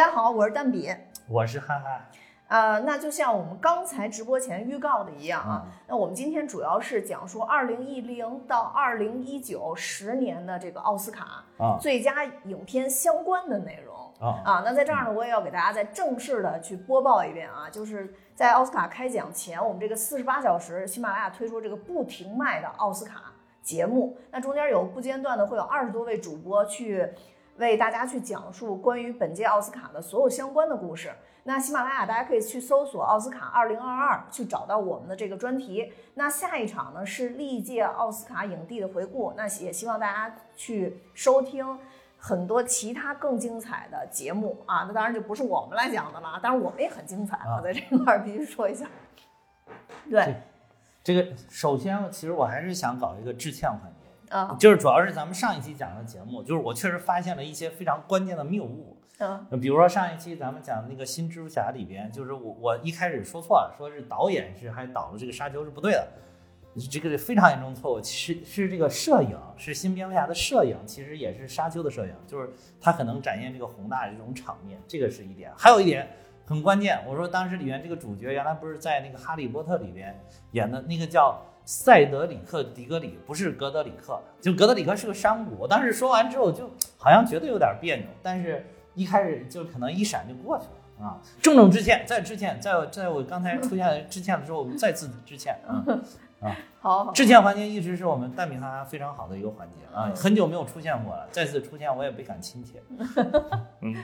家好，我是蛋比。我是憨憨。呃，那就像我们刚才直播前预告的一样啊，嗯那我们今天主要是讲述二零一零到二零一九十年的这个奥斯卡啊最佳影片相关的内容。啊啊，那在这儿呢，我也要给大家再正式的去播报一遍啊，就是在奥斯卡开奖前，我们这个四十八小时喜马拉雅推出这个不停卖的奥斯卡节目，那中间有不间断的会有二十多位主播去为大家去讲述关于本届奥斯卡的所有相关的故事。那喜马拉雅大家可以去搜索“奥斯卡二零二二”，去找到我们的这个专题。那下一场呢是历届奥斯卡影帝的回顾，那也希望大家去收听很多其他更精彩的节目啊。那当然就不是我们来讲的了，当然我们也很精彩啊，啊在这块儿必须说一下。对，这个首先，其实我还是想搞一个致歉环节，啊，就是主要是咱们上一期讲的节目，就是我确实发现了一些非常关键的谬误。嗯比如说上一期咱们讲那个新蜘蛛侠里边，就是我我一开始说错了，说是导演是还导了这个沙丘是不对的，这个非常严重错误，是是这个摄影是新蝙蝠侠的摄影，其实也是沙丘的摄影，就是它可能展现这个宏大的这种场面，这个是一点。还有一点很关键，我说当时里面这个主角原来不是在那个哈利波特里边演的那个叫。塞德里克·迪格里不是格德里克，就格德里克是个山谷。我当时说完之后，就好像觉得有点别扭，但是一开始就可能一闪就过去了啊。郑重致歉，再致歉，在在我刚才出现致歉的时候，我们再次致歉啊。好好致歉环节一直是我们蛋米哈哈非常好的一个环节啊，很久没有出现过了，再次出现我也倍感亲切。嗯，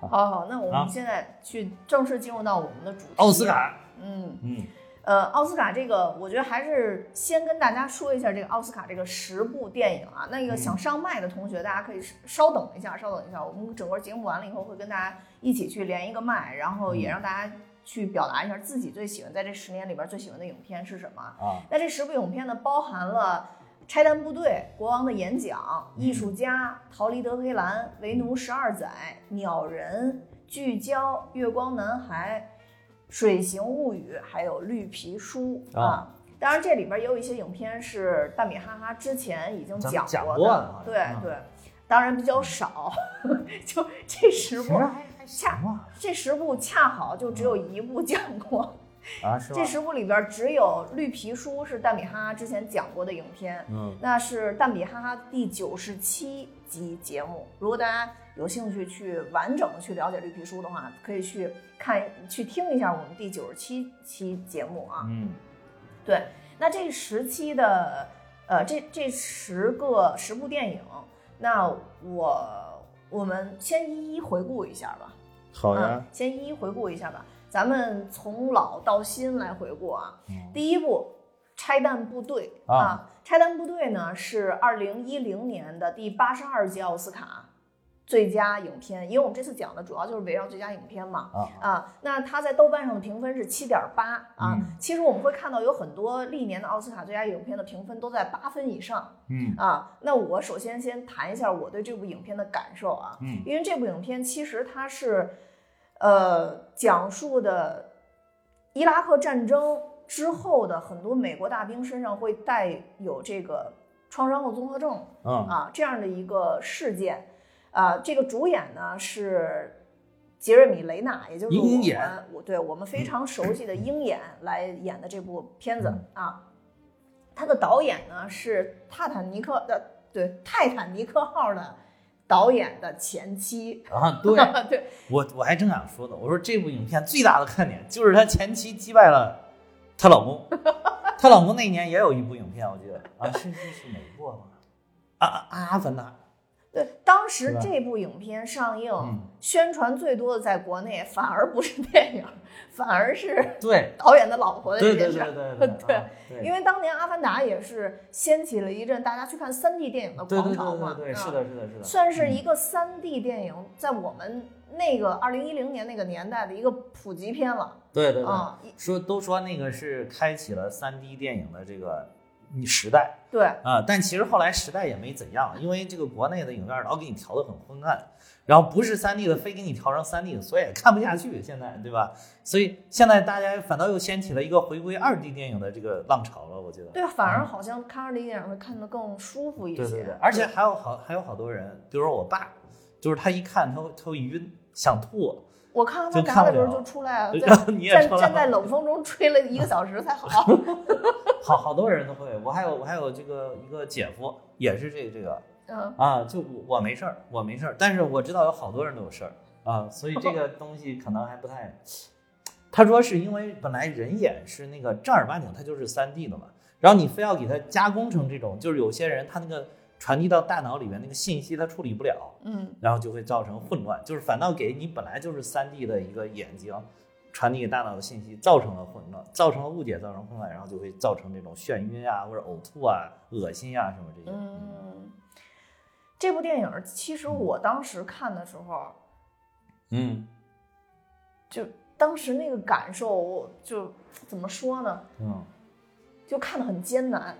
好好，那我啊们现在去正式进入到我们的主题。奥斯，卡，嗯。嗯呃，奥斯卡这个，我觉得还是先跟大家说一下这个奥斯卡这个十部电影啊。那个想上麦的同学，大家可以稍等一下，稍等一下，我们整个节目完了以后会跟大家一起去连一个麦，然后也让大家去表达一下自己最喜欢在这十年里边最喜欢的影片是什么。啊，那这十部影片呢，包含了《拆弹部队》《国王的演讲》《艺术家》《逃离德黑兰》《为奴十二载》《鸟人》《聚焦》《月光男孩》《水形物语》，还有《绿皮书》啊啊。当然，这里边也有一些影片是大米哈哈之前已经讲讲过过了对啊对，当然比较少，就这十部，还还行啊这十部恰好就只有一部讲过。啊，是这？十部里边只有《绿皮书》是蛋比哈哈之前讲过的影片，嗯那是蛋比哈哈第九十七集节目。如果大家有兴趣去完整的去了解《绿皮书》的话，可以去看去听一下我们第九十七期节目啊。嗯对，那这十期的呃这这十个十部电影，那我我们先一一回顾一下吧。好嗯，先一一回顾一下吧。咱们从老到新来回顾啊。嗯第一部《拆弹部队》啊拆弹部队》呢是二零一零年的第八十二届奥斯卡最佳影片，因为我们这次讲的主要就是围绕最佳影片嘛。啊啊，那它在豆瓣上的评分是七点八啊。嗯其实我们会看到有很多历年的奥斯卡最佳影片的评分都在八分以上嗯啊。那我首先先谈一下我对这部影片的感受啊。嗯因为这部影片其实它是，呃，讲述的伊拉克战争之后的很多美国大兵身上会带有这个创伤后综合症嗯啊这样的一个事件，啊，这个主演呢是。杰瑞米·雷纳，也就是我们我对我们非常熟悉的鹰眼来演的这部片子啊，他的导演呢是泰坦尼克的对泰坦尼克号的导演的前妻，啊，对。对，我我还正想说呢，我说这部影片最大的看点就是他前妻击败了她老公，她老公那年也有一部影片，我记得。啊，是是是哪部啊？啊啊阿凡达，对，当时这部影片上映，嗯。宣传最多的在国内反而不是电影，反而是对。导演的老婆的对对这件事儿。对对对啊对，因为当年《阿凡达》也是掀起了一阵大家去看三 D 电影的狂潮嘛，对对对，啊。是的是的是的，算是一个三 D 电影在我们那个二零一零年那个年代的一个普及片了对对对，啊。说都说那个是开启了三 D 电影的这个时代对，啊，但其实后来时代也没怎样，因为这个国内的影院老给你调的很昏暗，然后不是三 D 的非给你调成三 D 的，所以也看不下去，现在对吧？所以现在大家反倒又掀起了一个回归二 D 电影的这个浪潮了，我觉得。对，反而好像看二 D 电影会看得更舒服一些。对对对，而且还有好还有好多人，比如说我爸，就是他一看他会他会晕，想吐，我看阿就凡达的时候就出来了，站。站在冷风中吹了一个小时才好。好好多人都会，我还有我还有这个一个姐夫也是这个这个嗯，啊，就我我没事儿，我没事儿，但是我知道有好多人都有事儿啊，所以这个 东西可能还不太。他说是因为本来人眼是那个正儿八经它就是三 D 的嘛，然后你非要给它加工成这种，就是有些人他那个传递到大脑里面那个信息它处理不了，嗯，然后就会造成混乱，就是反倒给你本来就是三 D 的一个眼睛传递给大脑的信息造成了混乱，造成了误解，造成混乱，然后就会造成这种眩晕啊，或者呕吐啊、恶心啊什么这些。嗯，这部电影其实我当时看的时候，嗯就当时那个感受，就怎么说呢，嗯，就看的很艰难。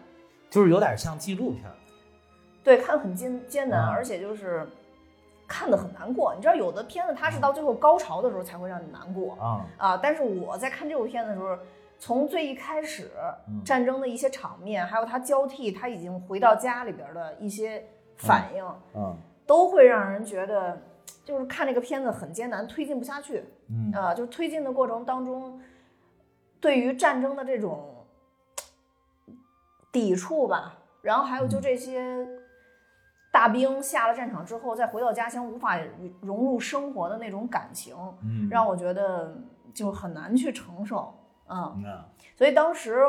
就是有点像纪录片儿。对，看得很艰艰难，啊而且就是看的很难过。你知道，有的片子它是到最后高潮的时候才会让你难过啊，啊，但是我在看这部片子的时候，从最一开始嗯。战争的一些场面，还有他交替，他已经回到家里边的一些反应，嗯。都会让人觉得，就是看这个片子很艰难，推进不下去。嗯。啊，就推进的过程当中，对于战争的这种 抵触吧，然后还有就这些大兵下了战场之后，再回到家乡无法融入生活的那种感情，嗯，让我觉得就很难去承受。嗯，所以当时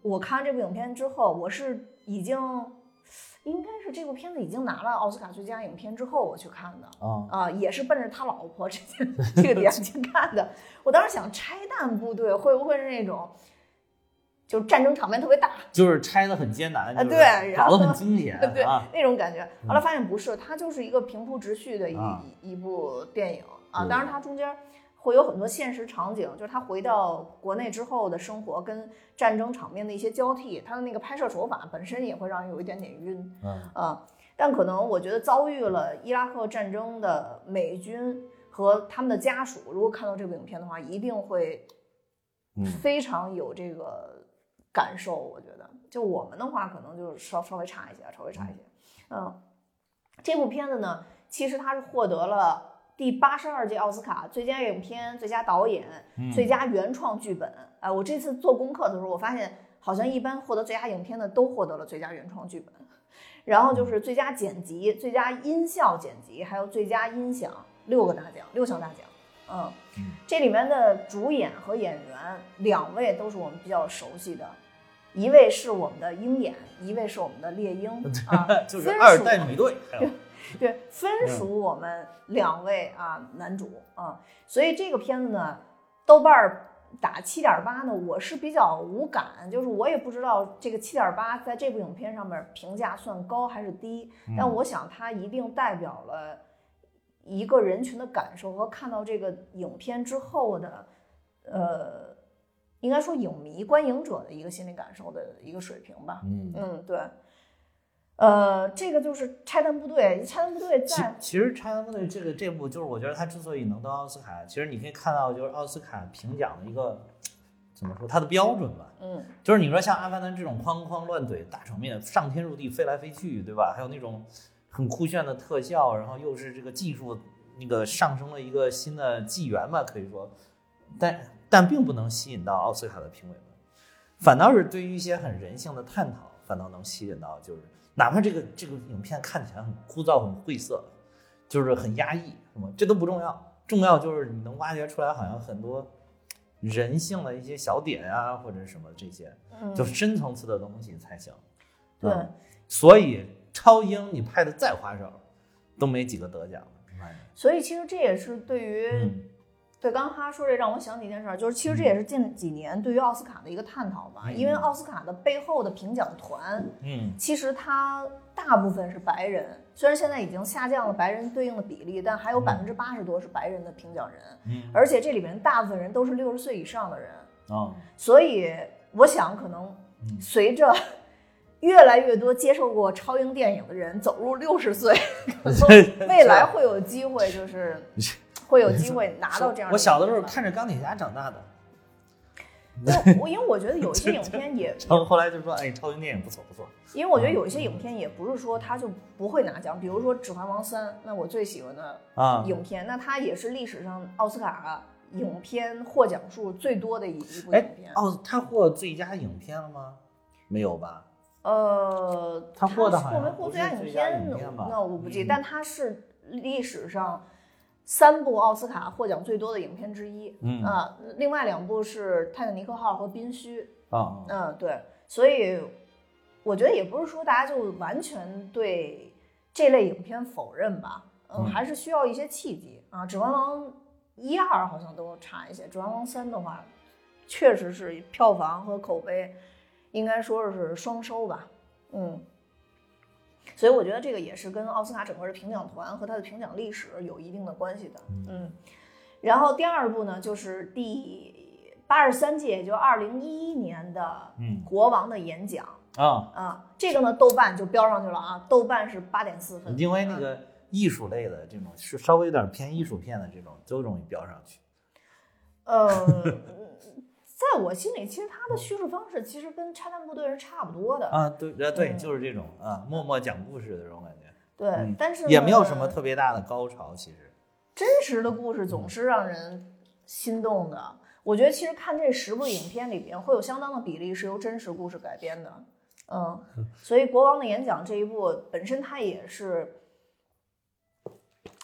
我看这部影片之后，我是已经应该是这部片子已经拿了奥斯卡最佳影片之后我去看的。啊啊、也是奔着他老婆 这件这个点去看的。我当时想，拆弹部队会不会是那种，就是战争场面特别大就是拆的很艰难，就是啊对然后搞得很惊险对对。那种感觉？后来发现不是，它就是一个平铺直叙的一、啊一一部电影啊。当然，它中间会有很多现实场景，就是他回到国内之后的生活跟战争场面的一些交替，他的那个拍摄手法本身也会让人有一点点晕。嗯啊，但可能我觉得遭遇了伊拉克战争的美军和他们的家属，如果看到这部影片的话，一定会嗯非常有这个感受。我觉得，就我们的话，可能就稍稍微差一些，稍微差一些。嗯，这部片子呢，其实它是获得了。第八十二届奥斯卡最佳影片、最佳导演、嗯最佳原创剧本。哎、我这次做功课的时候，我发现好像一般获得最佳影片的都获得了最佳原创剧本。然后就是最佳剪辑、最佳音效剪辑，还有最佳音响六个大奖，六项大奖。嗯嗯，这里面的主演和演员两位都是我们比较熟悉的，一位是我们的鹰眼，一位是我们的猎鹰 啊，就是分二属代美队，对，分属我们两位啊男主啊，所以这个片子呢，豆瓣儿打七点八呢，我是比较无感，就是我也不知道这个七点八在这部影片上面评价算高还是低，但我想它一定代表了一个人群的感受和看到这个影片之后的，呃，应该说影迷、观影者的一个心理感受的一个水平吧。嗯。嗯，对。呃，这个就是拆弹部队，拆弹部队其在其实《拆弹部队》这个这部，就是我觉得它之所以能得奥斯卡，其实你可以看到，就是奥斯卡评奖的一个怎么说，它的标准吧。嗯就是你说像《阿凡达》这种哐哐乱怼大场面，上天入地飞来飞去，对吧？还有那种很酷炫的特效，然后又是这个技术那个上升了一个新的纪元吧，可以说，但但并不能吸引到奥斯卡的评委们，反倒是对于一些很人性的探讨，反倒能吸引到，就是哪怕这个这个影片看起来很枯燥、很晦涩，就是很压抑，什么这都不重要，重要就是你能挖掘出来好像很多人性的一些小点啊，或者什么这些。嗯，就深层次的东西才行。对嗯所以超英你拍的再花哨，都没几个得奖的。你发现所以其实这也是对于、嗯对刚刚他说这让我想起一件事儿，就是其实这也是近几年对于奥斯卡的一个探讨吧，嗯因为奥斯卡的背后的评奖团，嗯。其实它大部分是白人，虽然现在已经下降了白人对应的比例，但还有嗯。百分之八十多是白人的评奖人，嗯。而且这里面大部分人都是六十岁以上的人，啊所以我想可能嗯。随着越来越多接受过超英电影的人走入六十岁，可能未来会有机会，就是 会有机会拿到这样的。我小的时候看着钢铁侠长大的，就我因为我觉得有一些影片也，然后后来就说，哎，超英电影不错不错。因为我觉得有一些影片也不是说他就不会拿奖，比如说《指环王三》，那我最喜欢的啊，影片，那它也是历史上奥斯卡影片获奖数最多的一一部哎影片。哦，他获最佳影片了吗？没有吧？呃，他获的好像获没获最佳影片那我不记但他是历史上三部奥斯卡获奖最多的影片之一。嗯啊，另外两部是《泰坦尼克号》和《宾虚》。啊啊，嗯，对，所以我觉得也不是说大家就完全对这类影片否认吧，嗯，嗯还是需要一些契机啊。《指环王》一二好像都差一些，《指环王三》的话，确实是票房和口碑应该说是双收吧，嗯。所以我觉得这个也是跟奥斯卡整个的评奖团和它的评奖历史有一定的关系的，嗯。然后第二部呢，就是第八十三届，也就二零一一年的嗯国王的演讲啊，啊，这个呢豆瓣就标上去了啊，豆瓣是八点四分，因为那个艺术类的这种是稍微有点偏艺术片的这种都容易标上去。呃，在我心里，其实它的叙述方式其实跟拆弹部队是差不多的，啊，对，呃，对，嗯就是这种啊，默默讲故事的这种感觉，对，嗯但是也没有什么特别大的高潮，其实。真实的故事总是让人心动的。我觉得其实看这十部影片里边，会有相当的比例是由真实故事改编的。嗯，所以《国王的演讲》这一部本身它也是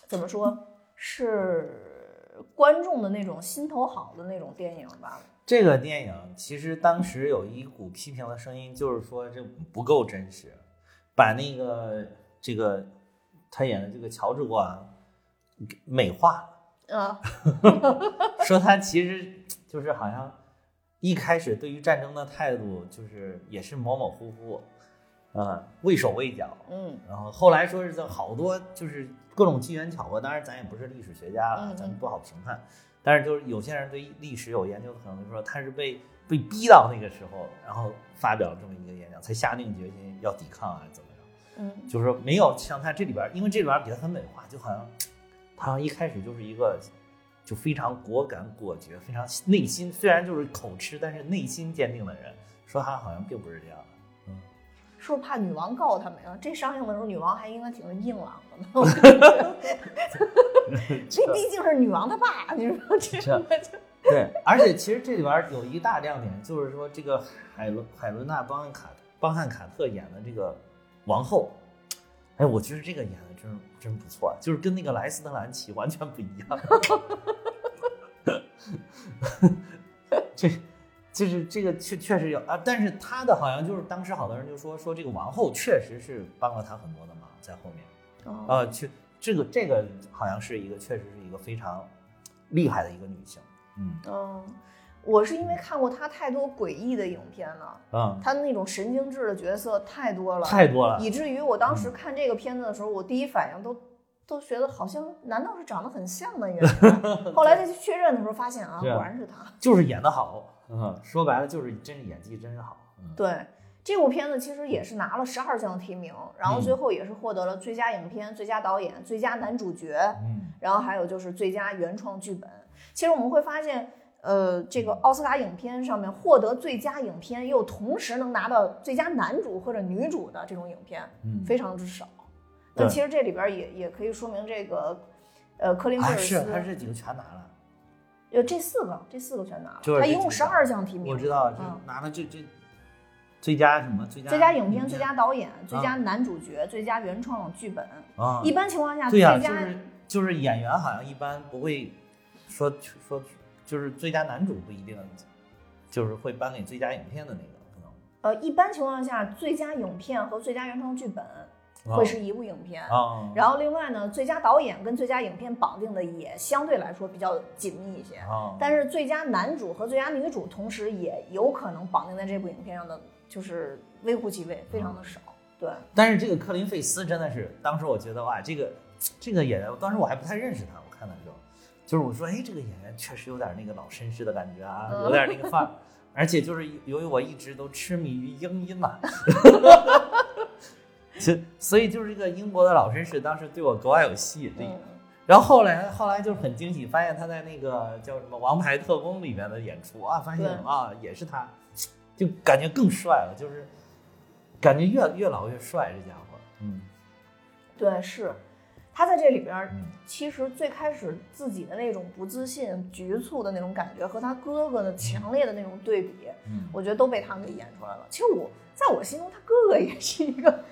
怎么说，是观众的那种心头好的那种电影吧。这个电影其实当时有一股批评的声音，就是说这不够真实，把那个这个他演的这个乔治国王给美化了，啊，说他其实就是好像一开始对于战争的态度就是也是模模糊糊，啊、畏手畏脚，嗯然后后来说是这好多就是各种机缘巧合，当然咱也不是历史学家了，嗯嗯咱们不好评判。但是就是有些人对历史有研究，可能就说他是被被逼到那个时候，然后发表这么一个演讲，才下定决心要抵抗啊，怎么着？嗯就是说没有像他这里边，因为这里边给他很美化，就好像他好像一开始就是一个就非常果敢果决，非常内心虽然就是口吃，但是内心坚定的人，说他好像并不是这样的。是不是怕女王告他们呀？这上映的时候，女王还应该挺硬朗的呢。这毕竟是女王她爸，你说这这对，而且其实这里边有一大亮点，就是说这个海伦海伦娜·邦汉卡邦汉卡特演的这个王后，哎，我觉得这个演的真真不错，就是跟那个莱斯特兰奇完全不一样。这就是这个确确实有啊，但是他的好像就是当时好多人就说说这个王后确实是帮了他很多的忙在后面。哦呃，去这个这个好像是一个，确实是一个非常厉害的一个女性。嗯嗯，我是因为看过她太多诡异的影片了，嗯，她的那种神经质的角色太多了，太多了。以至于我当时看这个片子的时候，我第一反应都都觉得好像，难道是长得很像的演员？后来再去确认的时候，发现啊，果然是她。就是演得好。嗯，说白了就是真是演技真是好。嗯对，这部片子其实也是拿了十二项提名，然后嗯最后也是获得了最佳影片、最佳导演、最佳男主角，嗯然后还有就是最佳原创剧本。其实我们会发现，呃，这个奥斯卡影片上面获得最佳影片，又同时能拿到最佳男主或者女主的这种影片，嗯，非常之少。那其实这里边也也可以说明这个，呃，科林菲啊尔斯，是他这几个全拿了。呃，这四个，这四个全拿了，就是他一共十二项提名。我知道，就嗯拿了这这最佳什么最佳最佳影片、最佳导演、最佳男主角、最佳原创剧本。啊，一般情况下，最佳就是就是演员好像一般不会说说就是最佳男主不一定，就是会颁给最佳影片的那个可能。呃，一般情况下，最佳影片和最佳原创剧本会是一部影片。啊，然后另外呢，最佳导演跟最佳影片绑定的也相对来说比较紧密一些。啊，但是最佳男主和最佳女主同时也有可能绑定在这部影片上的，就是微乎其微，非常的少。对，但是这个克林费斯真的是，当时我觉得哇，这个 这个演员，当时我还不太认识他，我看的时候，就是我说，哎，这个演员确实有点那个老绅士的感觉啊，嗯有点那个范儿，而且就是由于我一直都痴迷于英音嘛，就所以就是这个英国的老绅士，当时对我格外有吸引力。嗯，然后后来后来就是很惊喜，发现他在那个叫什么《王牌特工》里面的演出啊，发现啊也是他，就感觉更帅了，就是感觉越越老越帅，这家伙。嗯。对，是。他在这里边，嗯。其实最开始自己的那种不自信、局促的那种感觉，和他哥哥的强烈的那种对比，嗯。我觉得都被他们给演出来了。其实我在我心中，他哥哥也是一个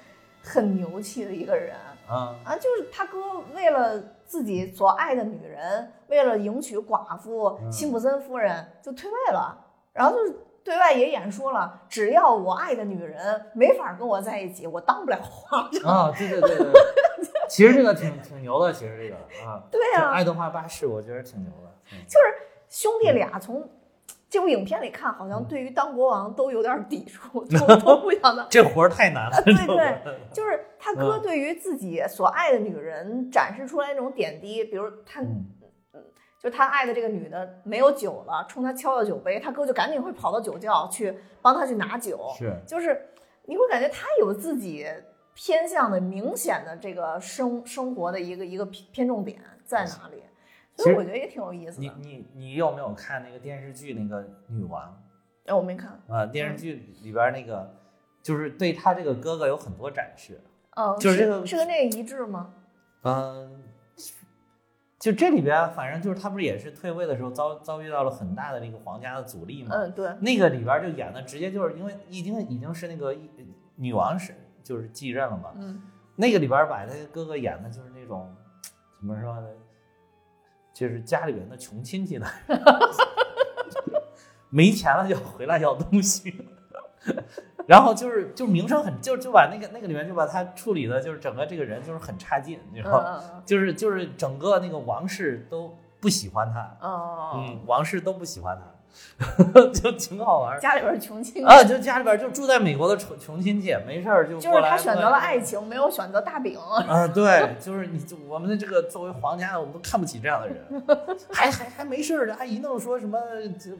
很牛气的一个人。啊。啊，就是他哥为了自己所爱的女人，为了迎娶寡妇嗯。辛普森夫人，就退位了，然后就是。对外也演说了，只要我爱的女人没法跟我在一起，我当不了皇上。啊，对对对对，其实这个挺挺牛的，其实这个啊，对啊，爱德华八世，我觉得挺牛的。嗯就是兄弟俩从这部影片里看，好像对于当国王都有点抵触，都都不想当。这活儿太难了。对对就是他哥对于自己所爱的女人展示出来那种点滴，比如他嗯就他爱的这个女的没有酒了，冲他敲了酒杯，他哥就赶紧会跑到酒窖去帮他去拿酒。是就是你会感觉他有自己偏向的明显的这个生生活的一个一个偏偏重点在哪里，所以我觉得也挺有意思的。你你你有没有看那个电视剧那个女王哎，我没看，啊？电视剧里边那个就是对他这个哥哥有很多展示。哦，就是这个是跟这个一致吗？嗯，就这里边反正就是他不是也是退位的时候遭遭遇到了很大的这个皇家的阻力嘛？嗯，对，那个里边就演的直接就是因为已经已经是那个女王是就是继任了嘛，嗯那个里边把他哥哥演的就是那种怎么说呢，就是家里边的穷亲戚呢，没钱了就回来要东西，然后就是就名声很就就把那个那个里面就把他处理的就是整个这个人就是很差劲，你知嗯道就是就是整个那个王室都不喜欢他，嗯，王室都不喜欢他，就挺好玩儿。家里边穷亲戚，啊，就家里边就住在美国的穷穷亲戚，没事儿就就是他选择了爱情。没有选择大饼。啊，对，就是你，我们的这个作为皇家的，我们都看不起这样的人，还还还没事儿，还一弄说什么这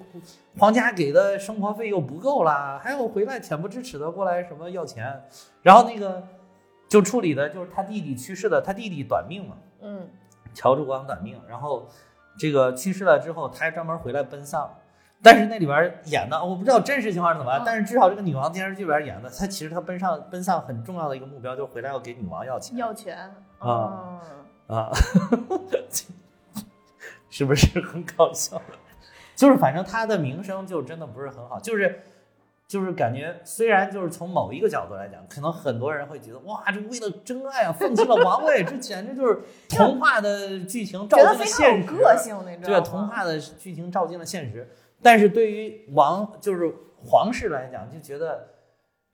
皇家给的生活费又不够啦，还有回来恬不知耻的过来什么要钱，然后那个就处理的就是他弟弟去世的，他弟弟短命嘛，嗯乔治国王短命，然后这个去世了之后，他还专门回来奔丧。但是那里边演的，我不知道真实情况是怎么样，嗯但是至少这个女王电视剧里边演的，她其实她奔上奔丧很重要的一个目标就是回来要给女王要钱要钱啊嗯啊，是不是很搞笑？就是反正她的名声就真的不是很好，就是就是感觉虽然就是从某一个角度来讲，可能很多人会觉得哇，这为了真爱啊，放弃了王位，这简直就是童话的剧情照进了现实。个性，对，吗？童话的剧情照进了现实，但是对于王就是皇室来讲，就觉得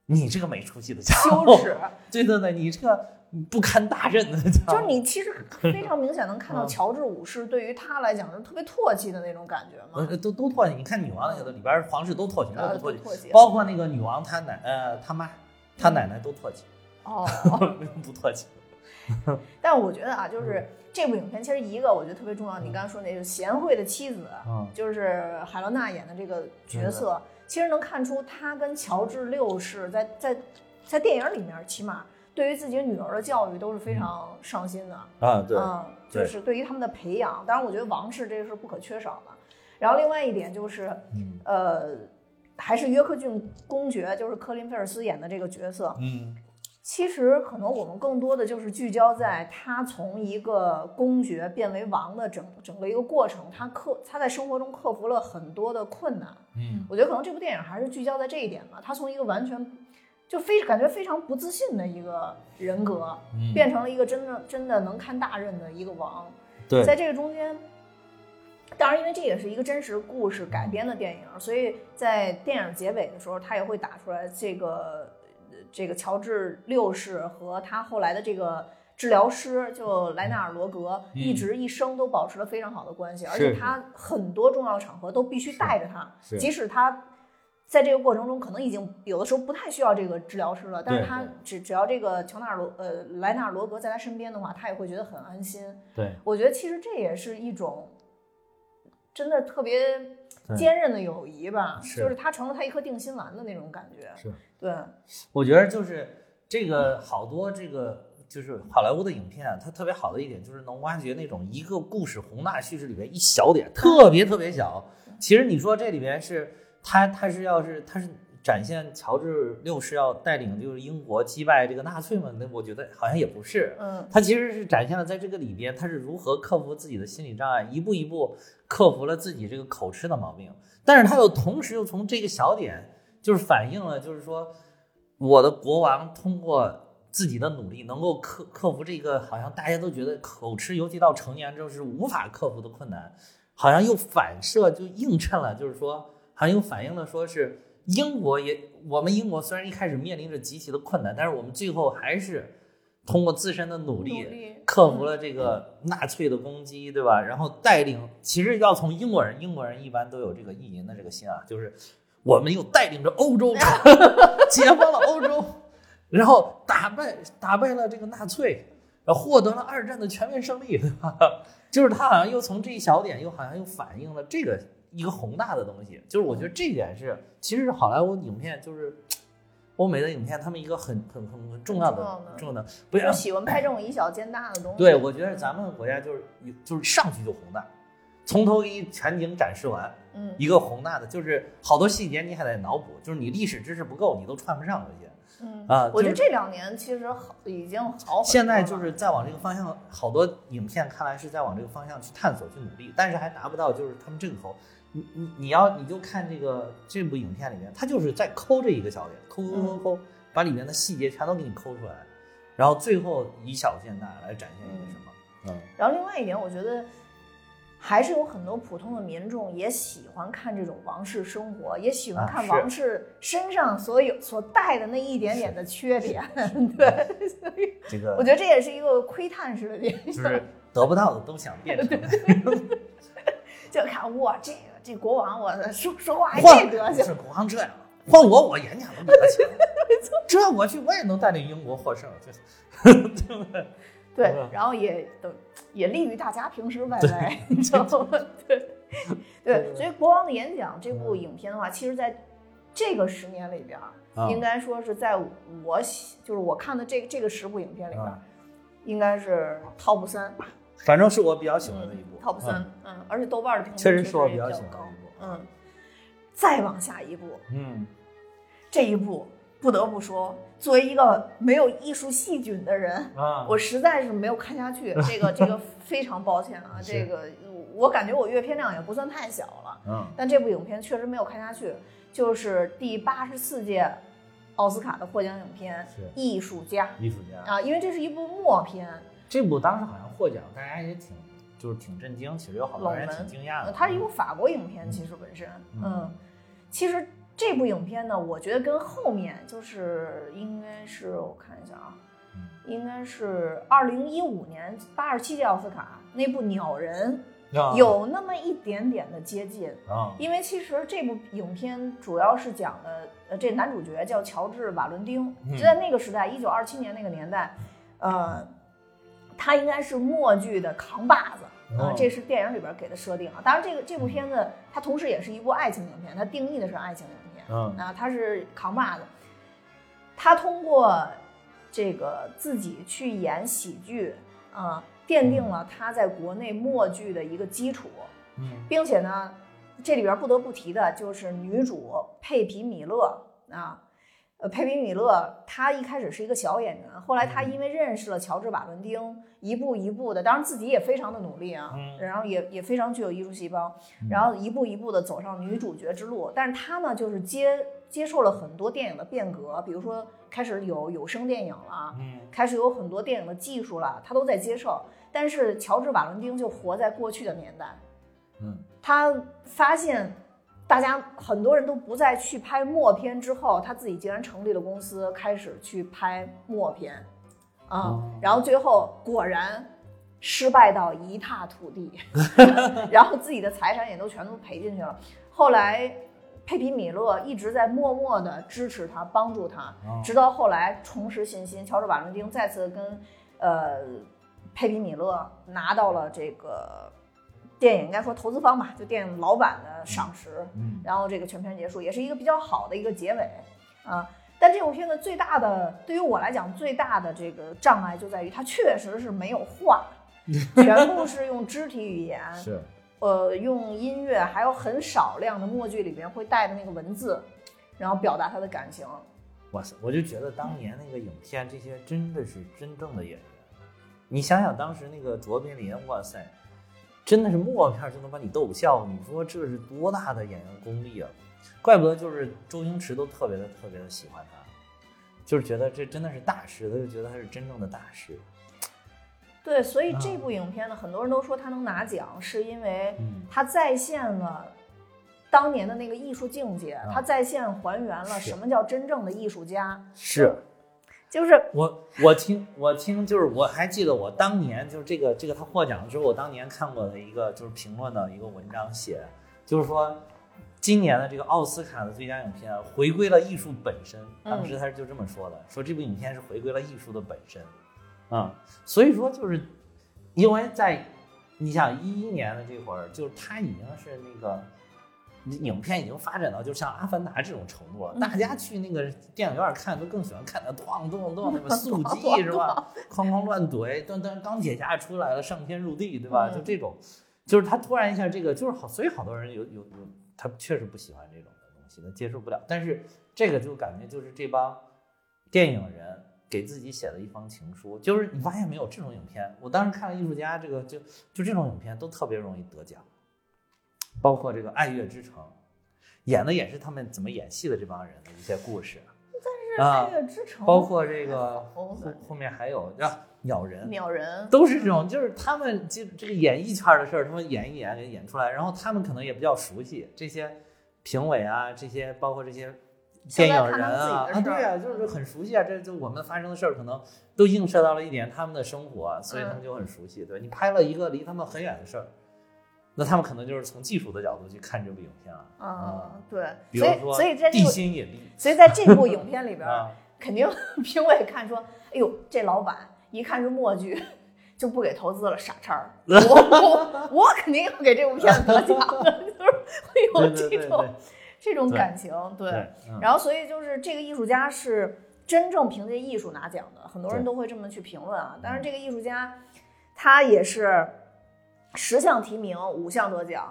你这个没出息的家伙，羞耻。对对对，你这个不堪大任的家伙，就是你其实非常明显能看到嗯乔治五世对于他来讲是特别唾弃的那种感觉嘛，呃都都唾弃。你看女王那个里边皇室都唾弃，那呃，都唾弃，都唾弃。包括那个女王她奶呃她妈她奶奶都唾弃，哦，不唾弃。但我觉得啊，就是这部影片其实一个我觉得特别重要，你刚才说那个贤惠的妻子，嗯。就是海伦娜演的这个角色，其实能看出她跟乔治六世在在在电影里面起码对于自己女儿的教育都是非常上心的。啊，对，嗯，就是对于他们的培养，当然我觉得王室这个是不可缺少的。然后另外一点就是，嗯呃，还是约克郡公爵，就是科林菲尔斯演的这个角色，嗯其实可能我们更多的就是聚焦在他从一个公爵变为王的整整个一个过程，他克他在生活中克服了很多的困难。嗯我觉得可能这部电影还是聚焦在这一点吧，他从一个完全就非感觉非常不自信的一个人格，嗯，变成了一个真的真的能看大任的一个王。对，在这个中间，当然因为这也是一个真实故事改编的电影，所以在电影结尾的时候，他也会打出来这个呃这个乔治六世和他后来的这个。治疗师就莱纳尔罗格嗯一直一生都保持了非常好的关系，而且他很多重要场合都必须带着他，即使他在这个过程中可能已经有的时候不太需要这个治疗师了，但是他只只要这个乔纳尔罗呃莱纳尔罗格在他身边的话，他也会觉得很安心。对我觉得其实这也是一种真的特别对坚韧的友谊吧，是就是他成了他一颗定心丸的那种感觉。是。对，我觉得就是这个好多这个就是好莱坞的影片啊，它特别好的一点就是能挖掘那种一个故事宏大叙事里边一小点，特别特别小。其实你说这里边是他他是要是他是展现乔治六世要带领就是英国击败这个纳粹嘛？那我觉得好像也不是。嗯他其实是展现了在这个里边他是如何克服自己的心理障碍，一步一步克服了自己这个口吃的毛病。但是他又同时又从这个小点，就是反映了，就是说我的国王通过自己的努力，能够克克服这个好像大家都觉得口吃，尤其到成年之后是无法克服的困难，好像又反射就映衬了，就是说好像又反映了说是英国也，我们英国虽然一开始面临着极其的困难，但是我们最后还是通过自身的努力。克服了这个纳粹的攻击，对吧？然后带领，其实要从英国人，英国人一般都有这个意淫的这个心啊，就是我们又带领着欧洲 解放了欧洲，然后打败打败了这个纳粹，然后获得了二战的全面胜利，对吧？就是他好像又从这一小点，又好像又反映了这个一个宏大的东西。就是我觉得这一点是，其实是好莱坞影片就是欧美的影片，他们一个很很很很重要的重要的不要喜欢拍这种以小见大的东西。对，我觉得咱们国家就是就是上去就宏大，从头给你全景展示完，嗯，一个宏大的，就是好多细节你还得脑补，就是你历史知识不够，你都串不上这些。嗯啊我觉得这两年其实好已经好。现在就是在往这个方向，好多影片看来是在往这个方向去探索、去努力，但是还达不到就是他们这个头。你你你要你就看这个这部影片里面，他就是在抠这一个小点，抠抠抠抠，把里面的细节全都给你抠出来，然后最后以小见大来展现一个什么？嗯，然后另外一点，我觉得还是有很多普通的民众也喜欢看这种王室生活，也喜欢看王室身上所有所带的那一点点的缺点。对，所以这个我觉得这也是一个窥探式的电影，就是得不到的都想变成。就看哇，这个这国王，我说说话还这德行，是国王这样，换我我演讲都比他强。这我去我也能带领英国获胜，这 对不对？对嗯，然后也等也利于大家平时外来，你知道吗？对对，所以《国王的演讲》这部影片的话，其实在这个十年里边应该说是在我喜就是我看的这个这个十部影片里边应该是 top 三，反正是我比较喜欢的一部。top 三，嗯，而且豆瓣的评分确实确是我比较高喜欢的一部。嗯，再往下一步，嗯，这一部不得不说，作为一个没有艺术细菌的人，啊，我实在是没有看下去，这个 这个非常抱歉啊，这个我感觉我阅片量也不算太小了，嗯但这部影片确实没有看下去，就是第八十四届奥斯卡的获奖影片是《艺术家艺术家》啊，因为这是一部默片，这部当时好像获奖，大家也挺就是挺震惊，其实有好多人挺惊讶的。呃它是一部法国影片，其实本身，嗯。嗯，其实这部影片呢，我觉得跟后面就是应该是我看一下啊，嗯。应该是二零一五年八十七届奥斯卡那部《鸟人》啊。有那么一点点的接近，啊。因为其实这部影片主要是讲的，呃，这男主角叫乔治·瓦伦丁，嗯。就在那个时代，一九二七年那个年代，呃，他应该是默剧的扛把子。啊、哦这是电影里边给的设定啊。当然，这个这部片子它同时也是一部爱情影片，它定义的是爱情影片。嗯啊，他是扛把子，他通过这个自己去演喜剧啊，奠定了他在国内默剧的一个基础，嗯并且呢，这里边不得不提的就是女主佩皮米勒啊。呃，佩皮米勒他一开始是一个小演员，后来他因为认识了乔治瓦伦丁，一步一步的，当然自己也非常的努力啊，嗯然后也也非常具有艺术细胞，然后一步一步的走上女主角之路。但是他呢，就是接接受了很多电影的变革，比如说开始有有声电影了，嗯开始有很多电影的技术了，他都在接受。但是乔治瓦伦丁就活在过去的年代，嗯他发现大家很多人都不再去拍默片之后，他自己竟然成立了公司，开始去拍默片，啊、哦。然后最后果然失败到一塌涂地，然后自己的财产也都全都赔进去了。后来佩皮米勒一直在默默的支持他，帮助他，哦。直到后来重拾信心，乔治瓦伦丁再次跟呃佩皮米勒拿到了这个电影应该说投资方吧，就电影老板的赏识，嗯然后这个全片结束，也是一个比较好的一个结尾啊。但这部片子最大的，对于我来讲最大的这个障碍就在于它确实是没有话，全部是用肢体语言，是呃，用音乐，还有很少量的默剧里边会带的那个文字，然后表达他的感情。哇塞，我就觉得当年那个影片，这些真的是真正的演员。你想想当时那个卓别林，哇塞，真的是默片就能把你逗笑，你说这是多大的演员功力啊！怪不得就是周星驰都特别的特别的喜欢他，就是觉得这真的是大师，他就觉得他是真正的大师。对，所以这部影片呢，很多人都说他能拿奖，是因为他，再现了当年的那个艺术境界，他再现还原了什么叫真正的艺术家，是就是我我听我听就是我还记得我当年就是这个这个他获奖的时候，我当年看过的一个就是评论的一个文章写，就是说今年的这个奥斯卡的最佳影片回归了艺术本身，当时他是就这么说的，说这部影片是回归了艺术的本身，啊、所以说就是因为在你想一一年的这会儿，就是他已经是那个。影片已经发展到就像《阿凡达》这种程度了，嗯大家去那个电影院看都更喜欢看那咣咚咚那个 速咣激是吧？哐哐乱怼，噔噔钢铁侠出来了，上天入地，对吧？嗯就这种，就是他突然一下这个就是好，所以好多人有有有，他确实不喜欢这种的东西，他接受不了。但是这个就感觉就是这帮电影人给自己写的一封情书，就是你发现没有这种影片，我当时看了艺术家这个就就这种影片都特别容易得奖，包括这个《爱乐之城》，演的也是他们怎么演戏的这帮人的一些故事。但是爱乐之城，包括这个哦后后面还有啊鸟人，鸟人，都是这种，就是他们就这个演艺圈的事儿，他们演一演给演出来，然后他们可能也比较熟悉这些评委啊，这些包括这些电影人啊，对啊，就是很熟悉啊，这就我们发生的事儿可能都映射到了一点他们的生活，所以他们就很熟悉。对你拍了一个离他们很远的事儿，那他们可能就是从技术的角度去看这部影片啊，嗯，对，比如说所以所以在这地部心引力所以在这部影片里边，啊，肯定评委看说，哎呦，这老板一看是默剧，就不给投资了，傻叉儿。我我我肯定要给这部片子得奖的，就是会有对对对这种对这种感情，对。对，嗯然后所以就是这个艺术家是真正凭借艺术拿奖的，很多人都会这么去评论啊。但是这个艺术家他也是十项提名，五项得奖。